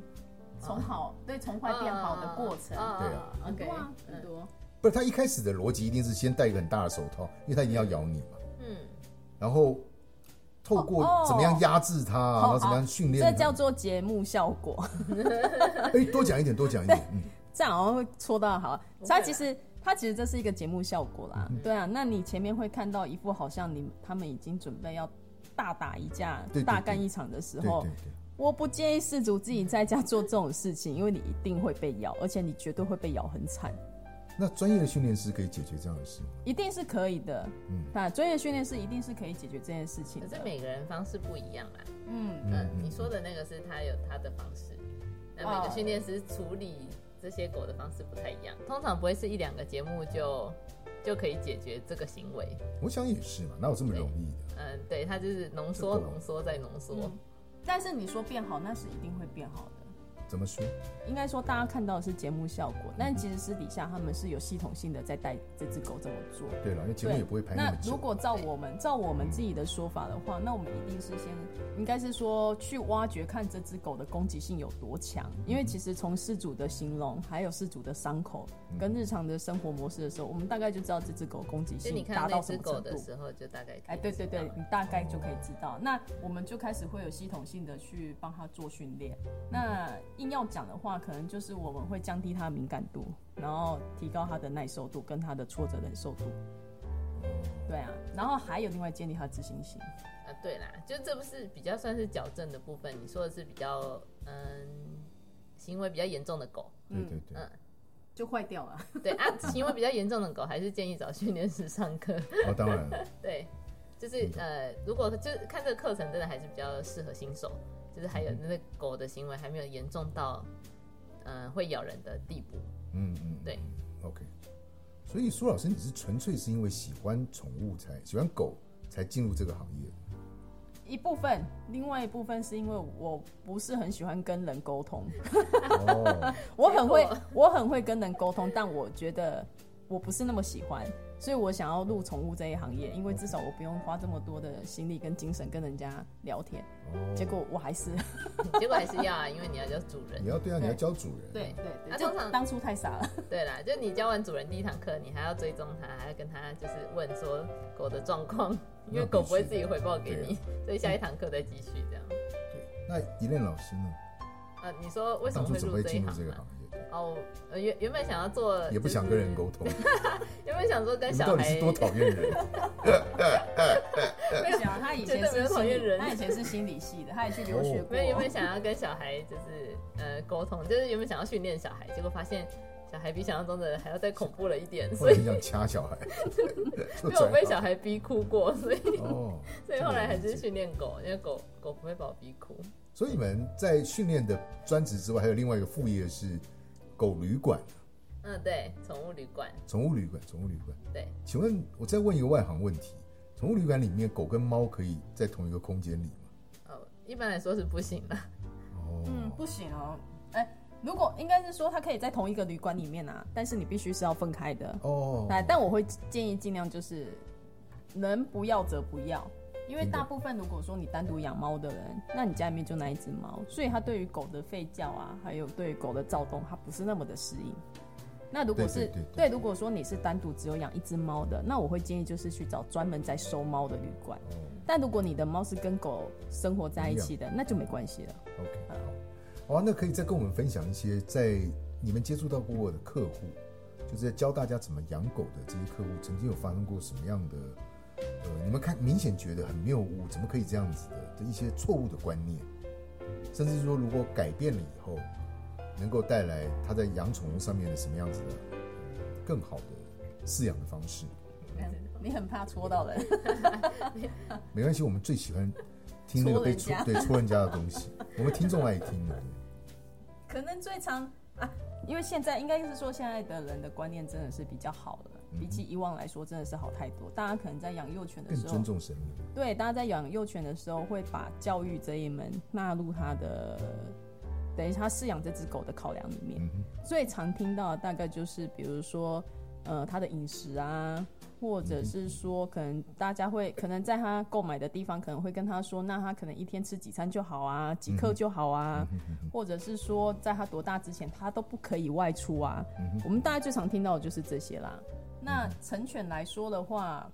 Speaker 3: 从好对从坏变好的过程。对
Speaker 1: 啊，
Speaker 3: 很多啊，很多。
Speaker 1: 不是他一开始的逻辑一定是先戴一个很大的手套，因为他一定要咬你嘛。嗯。然后透过怎么样压制他，然后怎么样训练，
Speaker 3: 这叫做节目效果。<laughs>
Speaker 1: 哎，多讲一点，多讲一点。<laughs> 嗯。
Speaker 3: 这样好像会戳到好，他其实他其实这是一个节目效果啦，对啊，那你前面会看到一副好像你他们已经准备要大打一架、大干一场的时候，我不建议事主自己在家做这种事情，因为你一定会被咬，而且你绝对会被咬很惨。
Speaker 1: 那专业的训练师可以解决这样的事吗？
Speaker 3: 一定是可以的，嗯，那专业训练师一定是可以解决这件事情。
Speaker 4: 可是每个人方式不一样啦，嗯嗯，你说的那个是他有他的方式，那每个训练师处理。这些狗的方式不太一样，通常不会是一两个节目就就可以解决这个行为。
Speaker 1: 我想也是嘛，哪有这么容易的？
Speaker 4: 嗯，对，它就是浓缩、浓缩再浓缩。
Speaker 3: 但是你说变好，那是一定会变好的。
Speaker 1: 怎么说？
Speaker 3: 应该说，大家看到的是节目效果，但其实私底下他们是有系统性的在带这只狗这么做。
Speaker 1: 对了，因为节目也不会拍那
Speaker 3: 那如果照我们照我们自己的说法的话，那我们一定是先应该是说去挖掘看这只狗的攻击性有多强，因为其实从事主的形容，还有事主的伤口跟日常的生活模式的时候，我们大概就知道这只狗攻击性达到什么程度。
Speaker 4: 的时候就大概哎，
Speaker 3: 对对对，你大概就可以知道。那我们就开始会有系统性的去帮他做训练。那硬要讲的话。可能就是我们会降低它的敏感度，然后提高它的耐受度跟它的挫折忍受度。对啊，然后还有另外建立它自信心。
Speaker 4: 啊，对啦，就这不是比较算是矫正的部分。你说的是比较嗯行为比较严重的狗，
Speaker 1: 对对对，嗯，
Speaker 3: 就坏掉了。<laughs>
Speaker 4: 对啊，行为比较严重的狗还是建议找训练师上课。
Speaker 1: 哦，当然。<laughs>
Speaker 4: 对，就是呃，如果就是看这个课程，真的还是比较适合新手，就是还有那个狗的行为还没有严重到。嗯，会咬人的地步。嗯嗯，对。
Speaker 1: OK，所以苏老师，你是纯粹是因为喜欢宠物才喜欢狗才进入这个行业？
Speaker 3: 一部分，另外一部分是因为我不是很喜欢跟人沟通。哦，<laughs> 我很会，我很会跟人沟通，但我觉得我不是那么喜欢。所以我想要入宠物这一行业，因为至少我不用花这么多的心力跟精神跟人家聊天。结果我还是，
Speaker 4: 结果还是要啊，因为你要教主人。
Speaker 1: 你要对啊，你要教主人。
Speaker 3: 对对对，通常当初太傻了。<laughs>
Speaker 4: 对啦，就你教完主人第一堂课，你还要追踪他，还要跟他就是问说狗的状况，<laughs> 因为狗不会自己回报给你，所以下一堂课再继续这样。
Speaker 1: 对，那一任老师呢？
Speaker 3: 呃，
Speaker 4: 你说为什么会入这一行？哦，原原本想要做，
Speaker 1: 也不想跟人沟通。<laughs>
Speaker 4: 原本想说跟小孩，
Speaker 1: 到底是多讨厌人？<laughs>
Speaker 3: 没想他以前是讨厌人，他以前是心理系的，他也去留学过。
Speaker 4: 原本想要跟小孩就是呃沟通，就是原本想要训练小孩，结果发现小孩比想象中的还要再恐怖了一点，<laughs> 所以
Speaker 1: 想掐小孩。
Speaker 4: 因为我被小孩逼哭过，所以哦，所以后来还是训练狗，因为狗狗不会把我逼哭。
Speaker 1: 所以你们在训练的专职之外，还有另外一个副业是狗旅馆、
Speaker 4: 嗯，对，宠物旅馆，
Speaker 1: 宠物旅馆、宠物旅馆。
Speaker 4: 对，
Speaker 1: 请问，我再问一个外行问题：宠物旅馆里面狗跟猫可以在同一个空间里吗？
Speaker 4: 哦，一般来说是不行的。
Speaker 1: 哦，
Speaker 3: 嗯，不行哦。哎、如果应该是说它可以在同一个旅馆里面啊，但是你必须是要分开的。
Speaker 1: 哦，
Speaker 3: 哎，但我会建议尽量就是能不要则不要，因为大部分如果说你单独养猫的人，那你家里面就那一只猫，所以它对于狗的吠叫啊，还有对于狗的躁动，它不是那么的适应。那如果是
Speaker 1: 对
Speaker 3: 如果说你是单独只有养一只猫的，那我会建议就是去找专门在收猫的旅馆。
Speaker 1: 哦
Speaker 3: 但如果你的猫是跟狗生活在一起的，那就没关系了。
Speaker 1: OK，好，好，那可以再跟我们分享一些在你们接触到过的客户，就是在教大家怎么养狗的这些客户，曾经有发生过什么样的，呃，你们看明显觉得很谬误，怎么可以这样子的的一些错误的观念，甚至说如果改变了以后，能够带来他在养宠物上面的什么样子的呃更好的饲养的方式。
Speaker 3: 你很怕戳到人，<laughs>
Speaker 1: 没关系，我们最喜欢听那个被戳
Speaker 3: 戳
Speaker 1: 对戳人家的东西，我们听众爱听的。
Speaker 3: 可能最常啊，因为现在应该就是说现在的人的观念真的是比较好了，比起以往来说真的是好太多。大家可能在养幼犬的时候
Speaker 1: 更尊，重生命。
Speaker 3: 对，大家在养幼犬的时候会把教育这一门纳入他的，等于他饲养这只狗的考量里面。
Speaker 1: 嗯，
Speaker 3: 最常听到的大概就是，比如说，呃，他的饮食啊，或者是说，可能大家会可能在他购买的地方，可能会跟他说，那他可能一天吃几餐就好啊，几克就好啊，或者是说，在他多大之前，他都不可以外出啊。我们大家最常听到的就是这些啦。那成犬来说的话，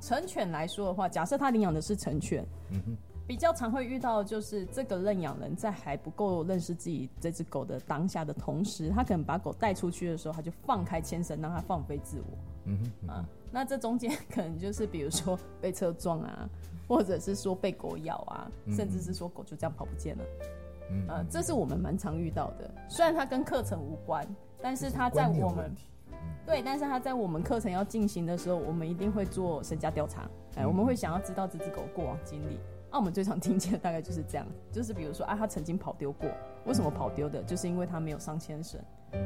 Speaker 3: 成犬来说的话，假设他领养的是成犬，比较常会遇到就是这个认养人在还不够认识自己这只狗的当下的同时，他可能把狗带出去的时候，他就放开牵绳让它放飞自我。
Speaker 1: 嗯哼，嗯
Speaker 3: 啊，那这中间可能就是比如说被车撞啊，或者是说被狗咬啊，甚至是说狗就这样跑不见了。
Speaker 1: 嗯
Speaker 3: 呃，这是我们蛮常遇到的。虽然它跟课程无关，但是它在我们对，但是他在我们课程要进行的时候，我们一定会做身家调查。哎，我们会想要知道这只狗过往经历。那、我们最常听见的大概就是这样，就是比如说啊，它曾经跑丢过，为什么跑丢的？就是因为它没有上牵绳，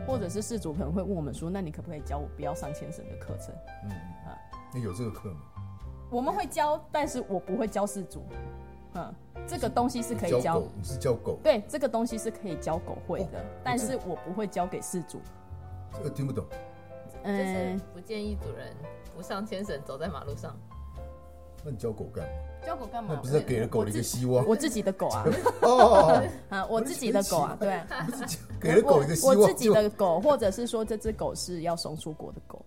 Speaker 3: 或者是事主可能会问我们说，那你可不可以教我不要上牵绳的课程？
Speaker 1: 嗯啊那有这个课吗？
Speaker 3: 我们会教，但是我不会教事主。嗯，这个东西是可以教
Speaker 1: 你是教狗，
Speaker 3: 对，这个东西是可以教狗会的，
Speaker 1: 哦
Speaker 3: 但是我不会教给事主。
Speaker 1: 这个听不懂。
Speaker 4: 就是
Speaker 3: 嗯，
Speaker 4: 不建议主人不上牵绳走在马路上。
Speaker 1: 那你教狗干嘛？
Speaker 3: 教狗干嘛？
Speaker 1: 那不是给了狗的一个希望
Speaker 3: 我自己的狗啊，<laughs>
Speaker 1: 哦，
Speaker 3: 啊，我自己的狗啊，对啊，
Speaker 1: 给了狗一个希望，
Speaker 3: 我我自己的狗，或者是说这只狗是要送出国的狗。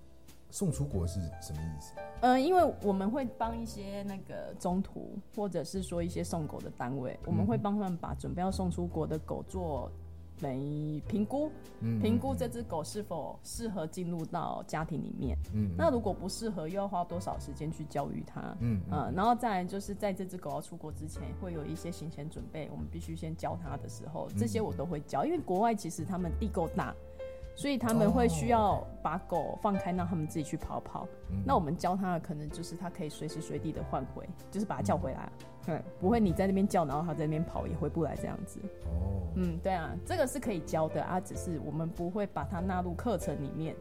Speaker 1: 送出国是什么意思？
Speaker 3: 呃，因为我们会帮一些那个中途，或者是说一些送狗的单位，我们会帮他们把准备要送出国的狗做等于评估，
Speaker 1: 嗯
Speaker 3: 评估这只狗是否适合进入到家庭里面。
Speaker 1: 嗯
Speaker 3: 那如果不适合，又要花多少时间去教育它？
Speaker 1: 嗯
Speaker 3: 呃，然后再来就是在这只狗要出国之前，会有一些行前准备，我们必须先教它的时候，这些我都会教，因为国外其实他们地够大。所以他们会需要把狗放开，让他们自己去跑跑。那我们教它的可能就是它可以随时随地的换回，就是把它叫回来。对，不会你在那边叫，然后它在那边跑也回不来这样子。
Speaker 1: 哦，
Speaker 3: 嗯，对啊，这个是可以教的啊，只是我们不会把它纳入课程里面，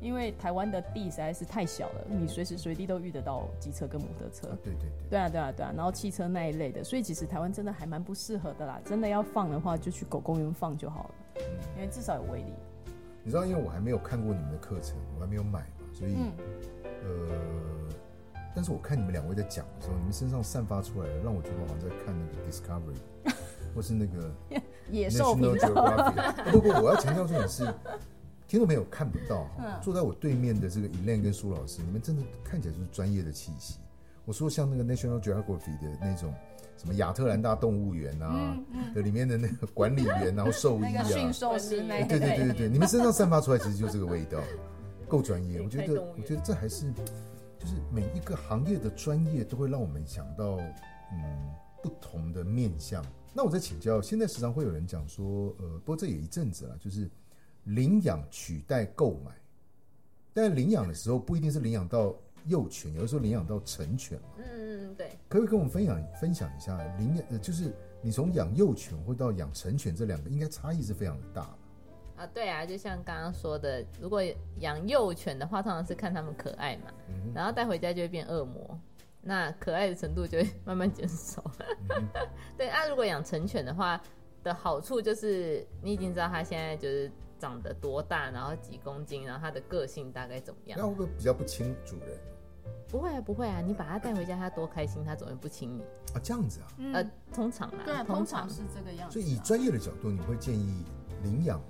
Speaker 3: 因为台湾的地实在是太小了，你随时随地都遇得到机车跟摩托车。
Speaker 1: 啊对对对，
Speaker 3: 对啊，对啊，对啊，然后汽车那一类的，所以其实台湾真的还蛮不适合的啦。真的要放的话，就去狗公园放就好了，因为至少有威力。
Speaker 1: 你知道，因为我还没有看过你们的课程，我还没有买嘛，所以、
Speaker 3: 嗯
Speaker 1: 呃，但是我看你们两位在讲的时候，你们身上散发出来的，让我觉得我好像在看那个 Discovery，<laughs> 或是那个
Speaker 3: 野兽频
Speaker 1: National
Speaker 3: 道
Speaker 1: ，Geographic。<laughs> 不不，我要强调重点是，听众朋友看不到坐在我对面的这个 Elaine 跟苏老师，你们真的看起来就是专业的气息。我说像那个 National Geography 的那种什么亚特兰大动物园啊的里面的那个管理员，然后兽医啊，<laughs>
Speaker 3: 个驯兽师
Speaker 1: 对对对对对，你们身上散发出来其实就这个味道，够专业。我觉得我觉得这还是就是每一个行业的专业都会让我们想到嗯不同的面向。那我在请教，现在时常会有人讲说，呃，不过这也一阵子了，就是领养取代购买，但领养的时候不一定是领养到幼犬，有的时候领养到成犬嘛。
Speaker 4: 嗯，对，
Speaker 1: 可不可以跟我们分享分享一下领养，呃，就是你从养幼犬或到养成犬这两个，应该差异是非常的大的？
Speaker 4: 啊，对啊，就像刚刚说的，如果养幼犬的话，通常是看它们可爱嘛，然后带回家就会变恶魔，那可爱的程度就会慢慢减少。<laughs> 对，那、如果养成犬的话，的好处就是你已经知道它现在就是长得多大，然后几公斤，然后它的个性大概怎么样
Speaker 1: 那。会不会比较不亲主人
Speaker 4: 不会啊，不会啊，你把它带回家，它多开心，它总会不亲你。
Speaker 1: 啊？这样子啊？
Speaker 3: 嗯，
Speaker 4: 呃，通常啦，
Speaker 3: 对啊，
Speaker 4: 通常
Speaker 3: 通常是这个样子啊。
Speaker 1: 所以以专业的角度，你会建议领养、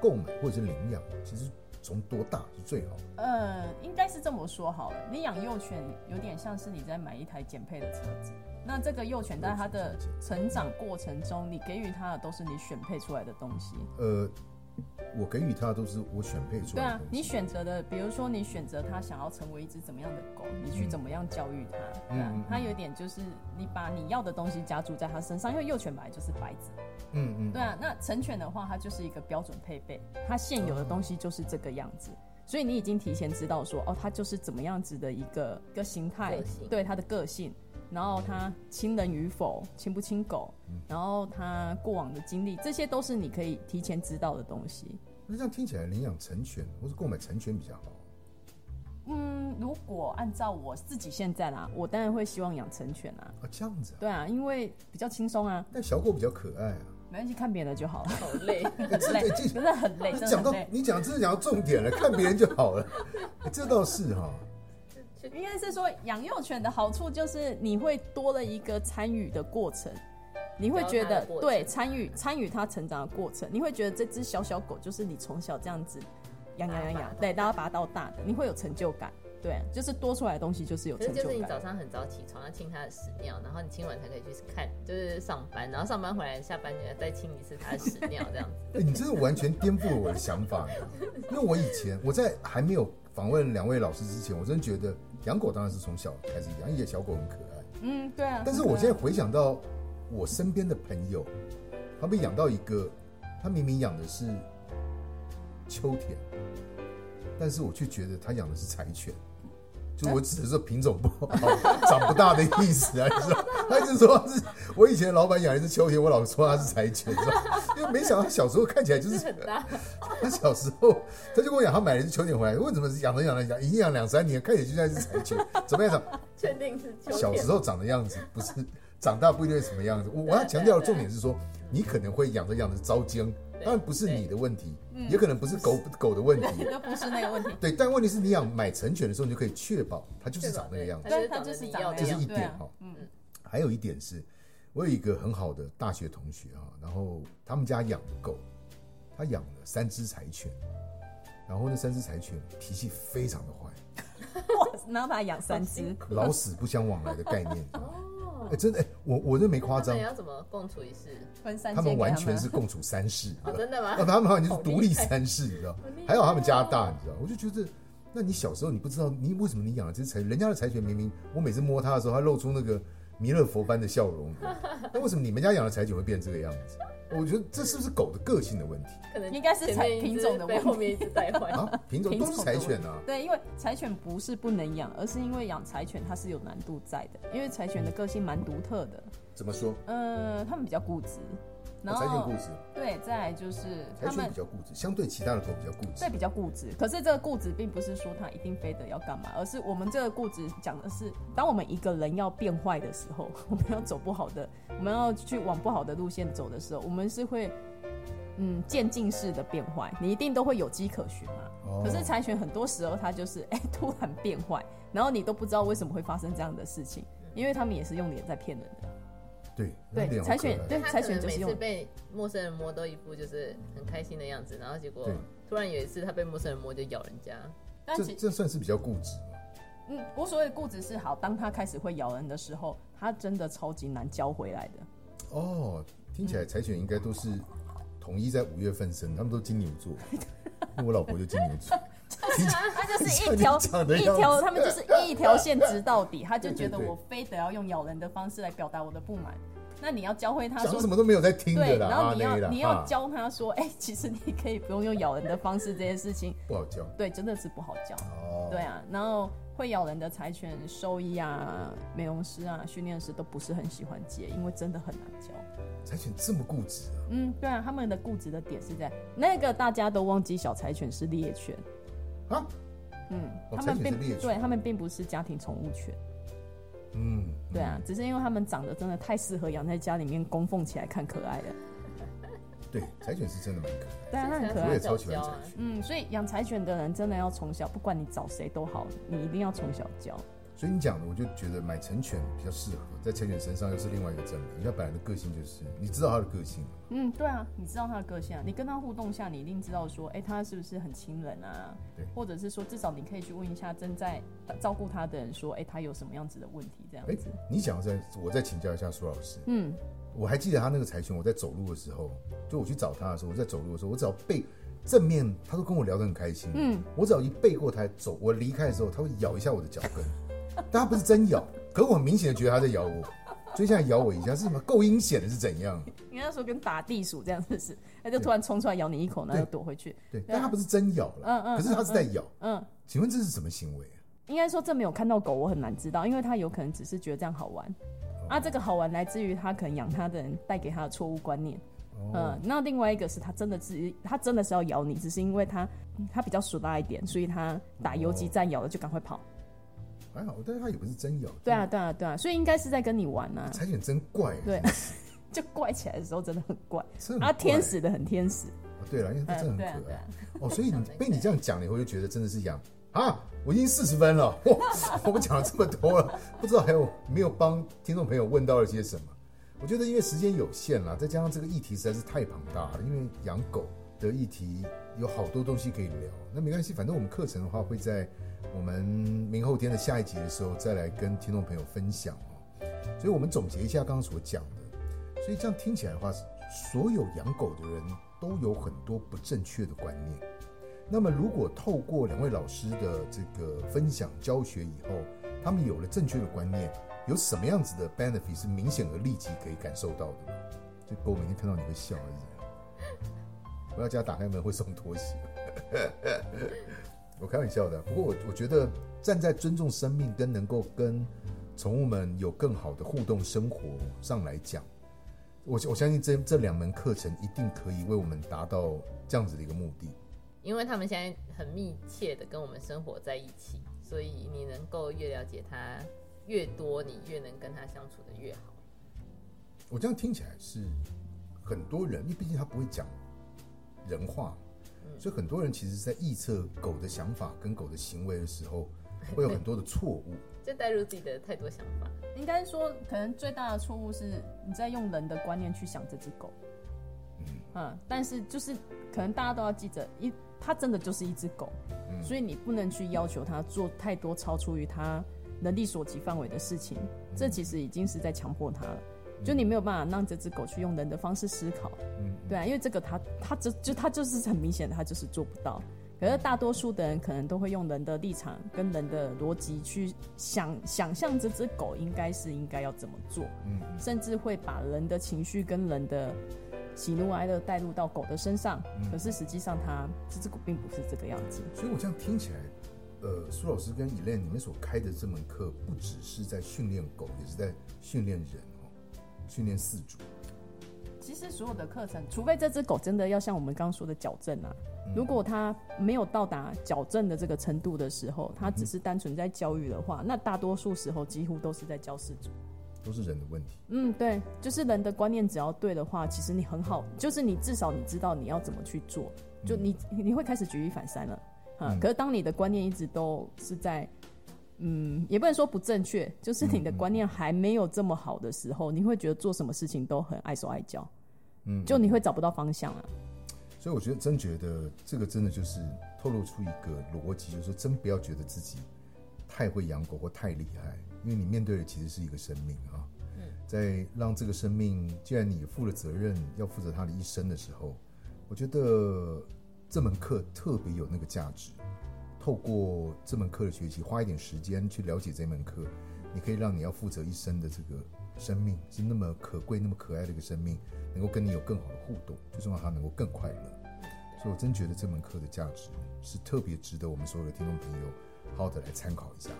Speaker 1: 购买或者是领养，其实从多大是最好的？
Speaker 3: 呃，应该是这么说好了。你养幼犬有点像是你在买一台减配的车子。那这个幼犬在它的成长过程中，你给予它的都是你选配出来的东西。
Speaker 1: 呃，我给予他的都是我选配出
Speaker 3: 对啊。你选择的，比如说你选择他想要成为一只怎么样的狗，你去怎么样教育它。对啊
Speaker 1: 嗯嗯，
Speaker 3: 它有点就是你把你要的东西加注在他身上，因为幼犬本来就是白纸。
Speaker 1: 嗯嗯，
Speaker 3: 对啊，那成犬的话，它就是一个标准配备，它现有的东西就是这个样子，所以你已经提前知道说，哦，它就是怎么样子的一个一个形态，对它的个性，然后他亲人与否，亲不亲狗，然后他过往的经历，这些都是你可以提前知道的东西。
Speaker 1: 那这样听起来，领养成犬或是购买成犬比较好。
Speaker 3: 嗯，如果按照我自己现在啦，我当然会希望养成犬啊，
Speaker 1: 啊，这样子啊？
Speaker 3: 对啊，因为比较轻松啊，
Speaker 1: 但小狗比较可爱啊。
Speaker 3: 没关系，看别人的就好了，
Speaker 4: 好累。
Speaker 3: 很累，真的很累，
Speaker 1: 你讲到。你讲真的讲到重点了，看别人就好了。哎这倒是哈，
Speaker 3: 应该是说养幼犬的好处就是你会多了一个参与的过程，你会觉得对参与参与它成长的过程，你会觉得这只小小狗就是你从小这样子养养养养，对，大家把它到大的，你会有成就感，对，就是多出来的东西就是有
Speaker 4: 成就感就是你。早上很早起床要清它的屎尿，然后你清完才可以去看，就是上班，然后上班回来下班你要再清一次它的屎尿，这样子。<laughs>
Speaker 1: 哎，你真的完全颠覆了我的想法。因为我以前我在还没有访问两位老师之前，我真的觉得养狗当然是从小开始养，因为小狗很可爱。
Speaker 3: 嗯，对啊。
Speaker 1: 但是我现在回想到我身边的朋友，他们养到一个，他明明养的是秋田，但是我却觉得他养的是柴犬。就我只是说品种不好，长不大的意思啊，你知道？<laughs> 他一直说是我以前老板养一只秋田，我老说他是柴犬，知道？因为没想到小时候看起来就是 <laughs>
Speaker 4: 很大，
Speaker 1: 他小时候他就跟我讲，他买了一只秋田回来，为什么养着养着养，已经养两三年，看起来就像一只柴犬，<laughs> 怎么样长？
Speaker 4: 确定是秋
Speaker 1: 小时候长的样子，不是长大不一定是什么样子。我我要强调的重点是说，你可能会养着养着遭奸，当然不是你的问题，也可能不是狗狗的问题。<laughs>
Speaker 3: 那不是那个问题，
Speaker 1: 对，但问题是你养买成犬的时候，你就可以确保它就是长那个样子，
Speaker 3: 对，
Speaker 4: 它
Speaker 3: 它就是长那
Speaker 1: 这是一点哈。
Speaker 3: 嗯，
Speaker 1: 还有一点是，我有一个很好的大学同学哈，然后他们家养的狗，他养了三只柴犬，然后那三只柴犬脾气非常的坏，
Speaker 3: 哇，<laughs> 然后把它养三只，
Speaker 1: 老死不相往来的概念。哎、
Speaker 4: 哦，
Speaker 1: 真的哎、我我这没夸张
Speaker 4: 你，要怎么共处一室？
Speaker 3: 分三
Speaker 1: 他们完全是共处三室，<laughs>
Speaker 4: 真的吗
Speaker 1: 啊，？他们好像就是独立三室，你知道？还好他们家大，你知道？我就觉得，那你小时候你不知道，你为什么你养了这只柴？人家的柴犬明明我每次摸它的时候，它露出那个弥勒佛般的笑容，那为什么你们家养的柴犬会变这个样子？我觉得这是不是狗的个性的问题
Speaker 4: 可能
Speaker 3: 应该是
Speaker 4: 前面一只
Speaker 3: 品种的问题
Speaker 4: 被后面一直带坏。
Speaker 1: 啊？品种 <laughs> 都是柴犬啊，
Speaker 3: 对，因为柴犬不是不能养，而是因为养柴犬它是有难度在的，因为柴犬的个性蛮独特的，
Speaker 1: 怎么说？
Speaker 3: 呃，它们比较固执，然
Speaker 1: 哦
Speaker 3: 后、
Speaker 1: 柴犬固执，
Speaker 3: 对，再来就是
Speaker 1: 柴犬
Speaker 3: 它们
Speaker 1: 比较固执，相对其他的狗比较固执
Speaker 3: 对。比较固执，可是这个固执并不是说它一定非得要干嘛，而是我们这个固执讲的是，当我们一个人要变坏的时候，我们要走不好的，我们要去往不好的路线走的时候，我们是会嗯渐进式的变坏，你一定都会有迹可循嘛。
Speaker 1: 哦
Speaker 3: 可是柴犬很多时候它就是哎、突然变坏，然后你都不知道为什么会发生这样的事情，因为他们也是用脸在骗人的。
Speaker 1: 对
Speaker 3: 对柴犬对柴犬就是
Speaker 4: 每次被陌生人摸都一副就是很开心的样子，然后结果突然有一次他被陌生人摸就咬人家，
Speaker 1: 这
Speaker 3: 但这
Speaker 1: 这算是比较固执嘛？
Speaker 3: 嗯，我所谓的固执是好，当它开始会咬人的时候，它真的超级难教回来的。
Speaker 1: 哦，听起来柴犬应该都是统一在五月份生，他们都金牛座，<laughs> 我老婆就金牛座。听起来
Speaker 3: 它就是一条一条，他们就是一条线直到底，他就觉得我非得要用咬人的方式来表达我的不满。那你要教会他说
Speaker 1: 什么都没有在听的
Speaker 3: 对，
Speaker 1: 啦，
Speaker 3: 然后你要你要教他说，哎、其实你可以不用用咬人的方式，这件事情
Speaker 1: 不好教
Speaker 3: 对真的是不好教。
Speaker 1: 哦。
Speaker 3: 对啊，然后会咬人的柴犬，兽医啊、美容师啊、训练师都不是很喜欢接，因为真的很难教。
Speaker 1: 柴犬这么固执啊？
Speaker 3: 嗯，对啊，他们的固执的点是在那个大家都忘记小柴犬是猎犬，
Speaker 1: 啊？
Speaker 3: 嗯，
Speaker 1: 哦
Speaker 3: 他们并对他们并不是家庭宠物犬，
Speaker 1: 嗯，
Speaker 3: 对啊，只是因为他们长得真的太适合养在家里面供奉起来看可爱了，
Speaker 1: 对，柴犬是真的蛮可爱。
Speaker 3: 对啊，那很可爱
Speaker 1: 我也。超喜欢柴犬。
Speaker 3: 嗯，所以养柴犬的人真的要从小，不管你找谁都好，你一定要从小教。
Speaker 1: 所以你讲的，我就觉得买成犬比较适合，在成犬身上又是另外一个证明。因为它本来的个性就是，你知道它的个性，
Speaker 3: 嗯，对啊，你知道它的个性啊，你跟它互动下，你一定知道说，哎、它是不是很亲人啊
Speaker 1: 对？
Speaker 3: 或者是说，至少你可以去问一下正在照顾它的人，说，哎、它有什么样子的问题，这样
Speaker 1: 哎、
Speaker 3: 子。
Speaker 1: 你讲的在，我再请教一下苏老师。
Speaker 3: 嗯，
Speaker 1: 我还记得他那个柴犬，我在走路的时候，就我去找他的时候，我在走路的时候，我只要背正面，他都跟我聊得很开心。
Speaker 3: 嗯，
Speaker 1: 我只要一背过他走，我离开的时候，他会咬一下我的脚跟，但他不是真咬，可我很明显的觉得他在咬我，所以现在咬我一下是什么？够阴险的是怎样？
Speaker 3: 应该说跟打地鼠这样子是，他就突然冲出来咬你一口，然后又躲回去。
Speaker 1: 对，但他不是真咬了，
Speaker 3: 嗯嗯
Speaker 1: 可是他是在咬。
Speaker 3: 嗯，
Speaker 1: 请问这是什么行为啊？
Speaker 3: 应该说这没有看到狗，我很难知道，因为他有可能只是觉得这样好玩。啊，这个好玩来自于他可能养他的人带给他的错误观念。
Speaker 1: 哦
Speaker 3: 嗯，那另外一个是他真的自己他真的是要咬你，只是因为他他比较熟大一点，所以他打游击战咬了就赶快跑。
Speaker 1: 还好，但是他也不是真咬。
Speaker 3: 对啊，对啊，对啊，所以应该是在跟你玩啊。
Speaker 1: 柴犬真怪，
Speaker 3: 对，<laughs> 就怪起来的时候真的很怪啊，
Speaker 1: 真的很怪
Speaker 3: 天使的很天使。
Speaker 1: 哦对了，因为它真的很，可爱。哦，所以你 <laughs> 被你这样讲了以后，就觉得真的是养啊！我已经四十分了，<laughs> 哇！我们讲了这么多了，不知道还有没有帮听众朋友问到了些什么？我觉得因为时间有限啦，再加上这个议题实在是太庞大了，因为养狗的议题有好多东西可以聊。那没关系，反正我们课程的话会在我们明后天的下一集的时候再来跟听众朋友分享哦。所以我们总结一下刚刚所讲的，所以这样听起来的话，所有养狗的人都有很多不正确的观念。那么，如果透过两位老师的这个分享教学以后，他们有了正确的观念，有什么样子的 benefit 是明显而立即可以感受到的吗？就狗每天看到你会笑还是我要家打开门会送拖鞋，<laughs> 我开玩笑的。不过我我觉得站在尊重生命跟能够跟宠物们有更好的互动生活上来讲，我我相信这这两门课程一定可以为我们达到这样子的一个目的。
Speaker 4: 因为他们现在很密切的跟我们生活在一起，所以你能够越了解他越多，你越能跟他相处的越好。
Speaker 1: 我这样听起来是很多人，因为毕竟他不会讲人话，所以很多人其实在臆测狗的想法跟狗的行为的时候，会有很多的错误。<laughs>
Speaker 4: 就带入自己的太多想法，
Speaker 3: 应该说，可能最大的错误是你在用人的观念去想这只狗。嗯，但是就是可能大家都要记着，一它真的就是一只狗，
Speaker 1: 嗯
Speaker 3: 所以你不能去要求它做太多超出于它能力所及范围的事情，这其实已经是在强迫它了。就你没有办法让这只狗去用人的方式思考，
Speaker 1: 嗯，
Speaker 3: 对啊，因为这个它它就就它就是很明显的，它就是做不到。可是大多数的人可能都会用人的立场跟人的逻辑去想想象这只狗应该是应该要怎么做，
Speaker 1: 嗯
Speaker 3: 甚至会把人的情绪跟人的喜怒哀乐带入到狗的身上。可是实际上它这只狗并不是这个样子。
Speaker 1: 所以我这样听起来，呃，苏老师跟以恋你们所开的这门课，不只是在训练狗，也是在训练人哦，训练四组。
Speaker 3: 其实所有的课程，除非这只狗真的要像我们刚刚说的矫正啊，如果它没有到达矫正的这个程度的时候，它只是单纯在教育的话，那大多数时候几乎都是在教四组。
Speaker 1: 都是人的问题。
Speaker 3: 嗯，对，就是人的观念只要对的话，其实你很好，就是你至少你知道你要怎么去做，就你你会开始举一反三了，啊、
Speaker 1: 嗯
Speaker 3: 可是当你的观念一直都是在，嗯，也不能说不正确，就是你的观念还没有这么好的时候，你会觉得做什么事情都很碍手碍脚，
Speaker 1: 嗯，
Speaker 3: 就你会找不到方向啊。
Speaker 1: 所以我觉得真觉得这个真的就是透露出一个逻辑，就是说真不要觉得自己太会养狗或太厉害，因为你面对的其实是一个生命啊。嗯在让这个生命，既然你负了责任，要负责他的一生的时候，我觉得这门课特别有那个价值。透过这门课的学习，花一点时间去了解这门课，你可以让你要负责一生的这个生命是那么可贵、那么可爱的一个生命，能够跟你有更好的互动，最重要，它能够更快乐。所以我真觉得这门课的价值是特别值得我们所有的听众朋友好好的来参考一下。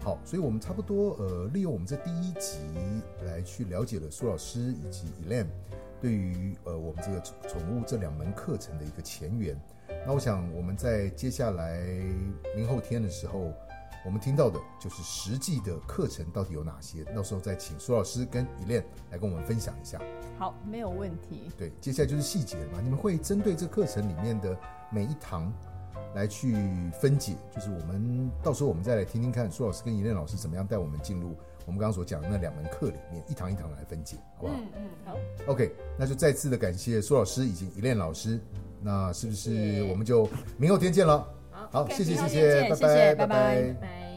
Speaker 1: 好，所以我们差不多呃，利用我们这第一集来去了解了苏老师以及 Elaine 对于呃我们这个宠宠物这两门课程的一个前缘。那我想我们在接下来明后天的时候，我们听到的就是实际的课程到底有哪些，到时候再请苏老师跟 Elaine 来跟我们分享一下。
Speaker 3: 好，没有问题。
Speaker 1: 对，接下来就是细节嘛，你们会针对这课程里面的每一堂。来去分解，就是我们到时候我们再来听听看苏老师跟尹练老师怎么样带我们进入我们刚刚所讲的那两门课里面，一堂一堂来分解，好不好？
Speaker 3: 嗯嗯，好。
Speaker 1: OK，那就再次的感谢苏老师以及尹练老师，那是不是我们就明后天见了？
Speaker 4: 好，
Speaker 1: 谢谢谢谢，拜
Speaker 3: 天见谢谢
Speaker 1: 拜
Speaker 3: 拜拜
Speaker 1: 拜。
Speaker 4: 拜。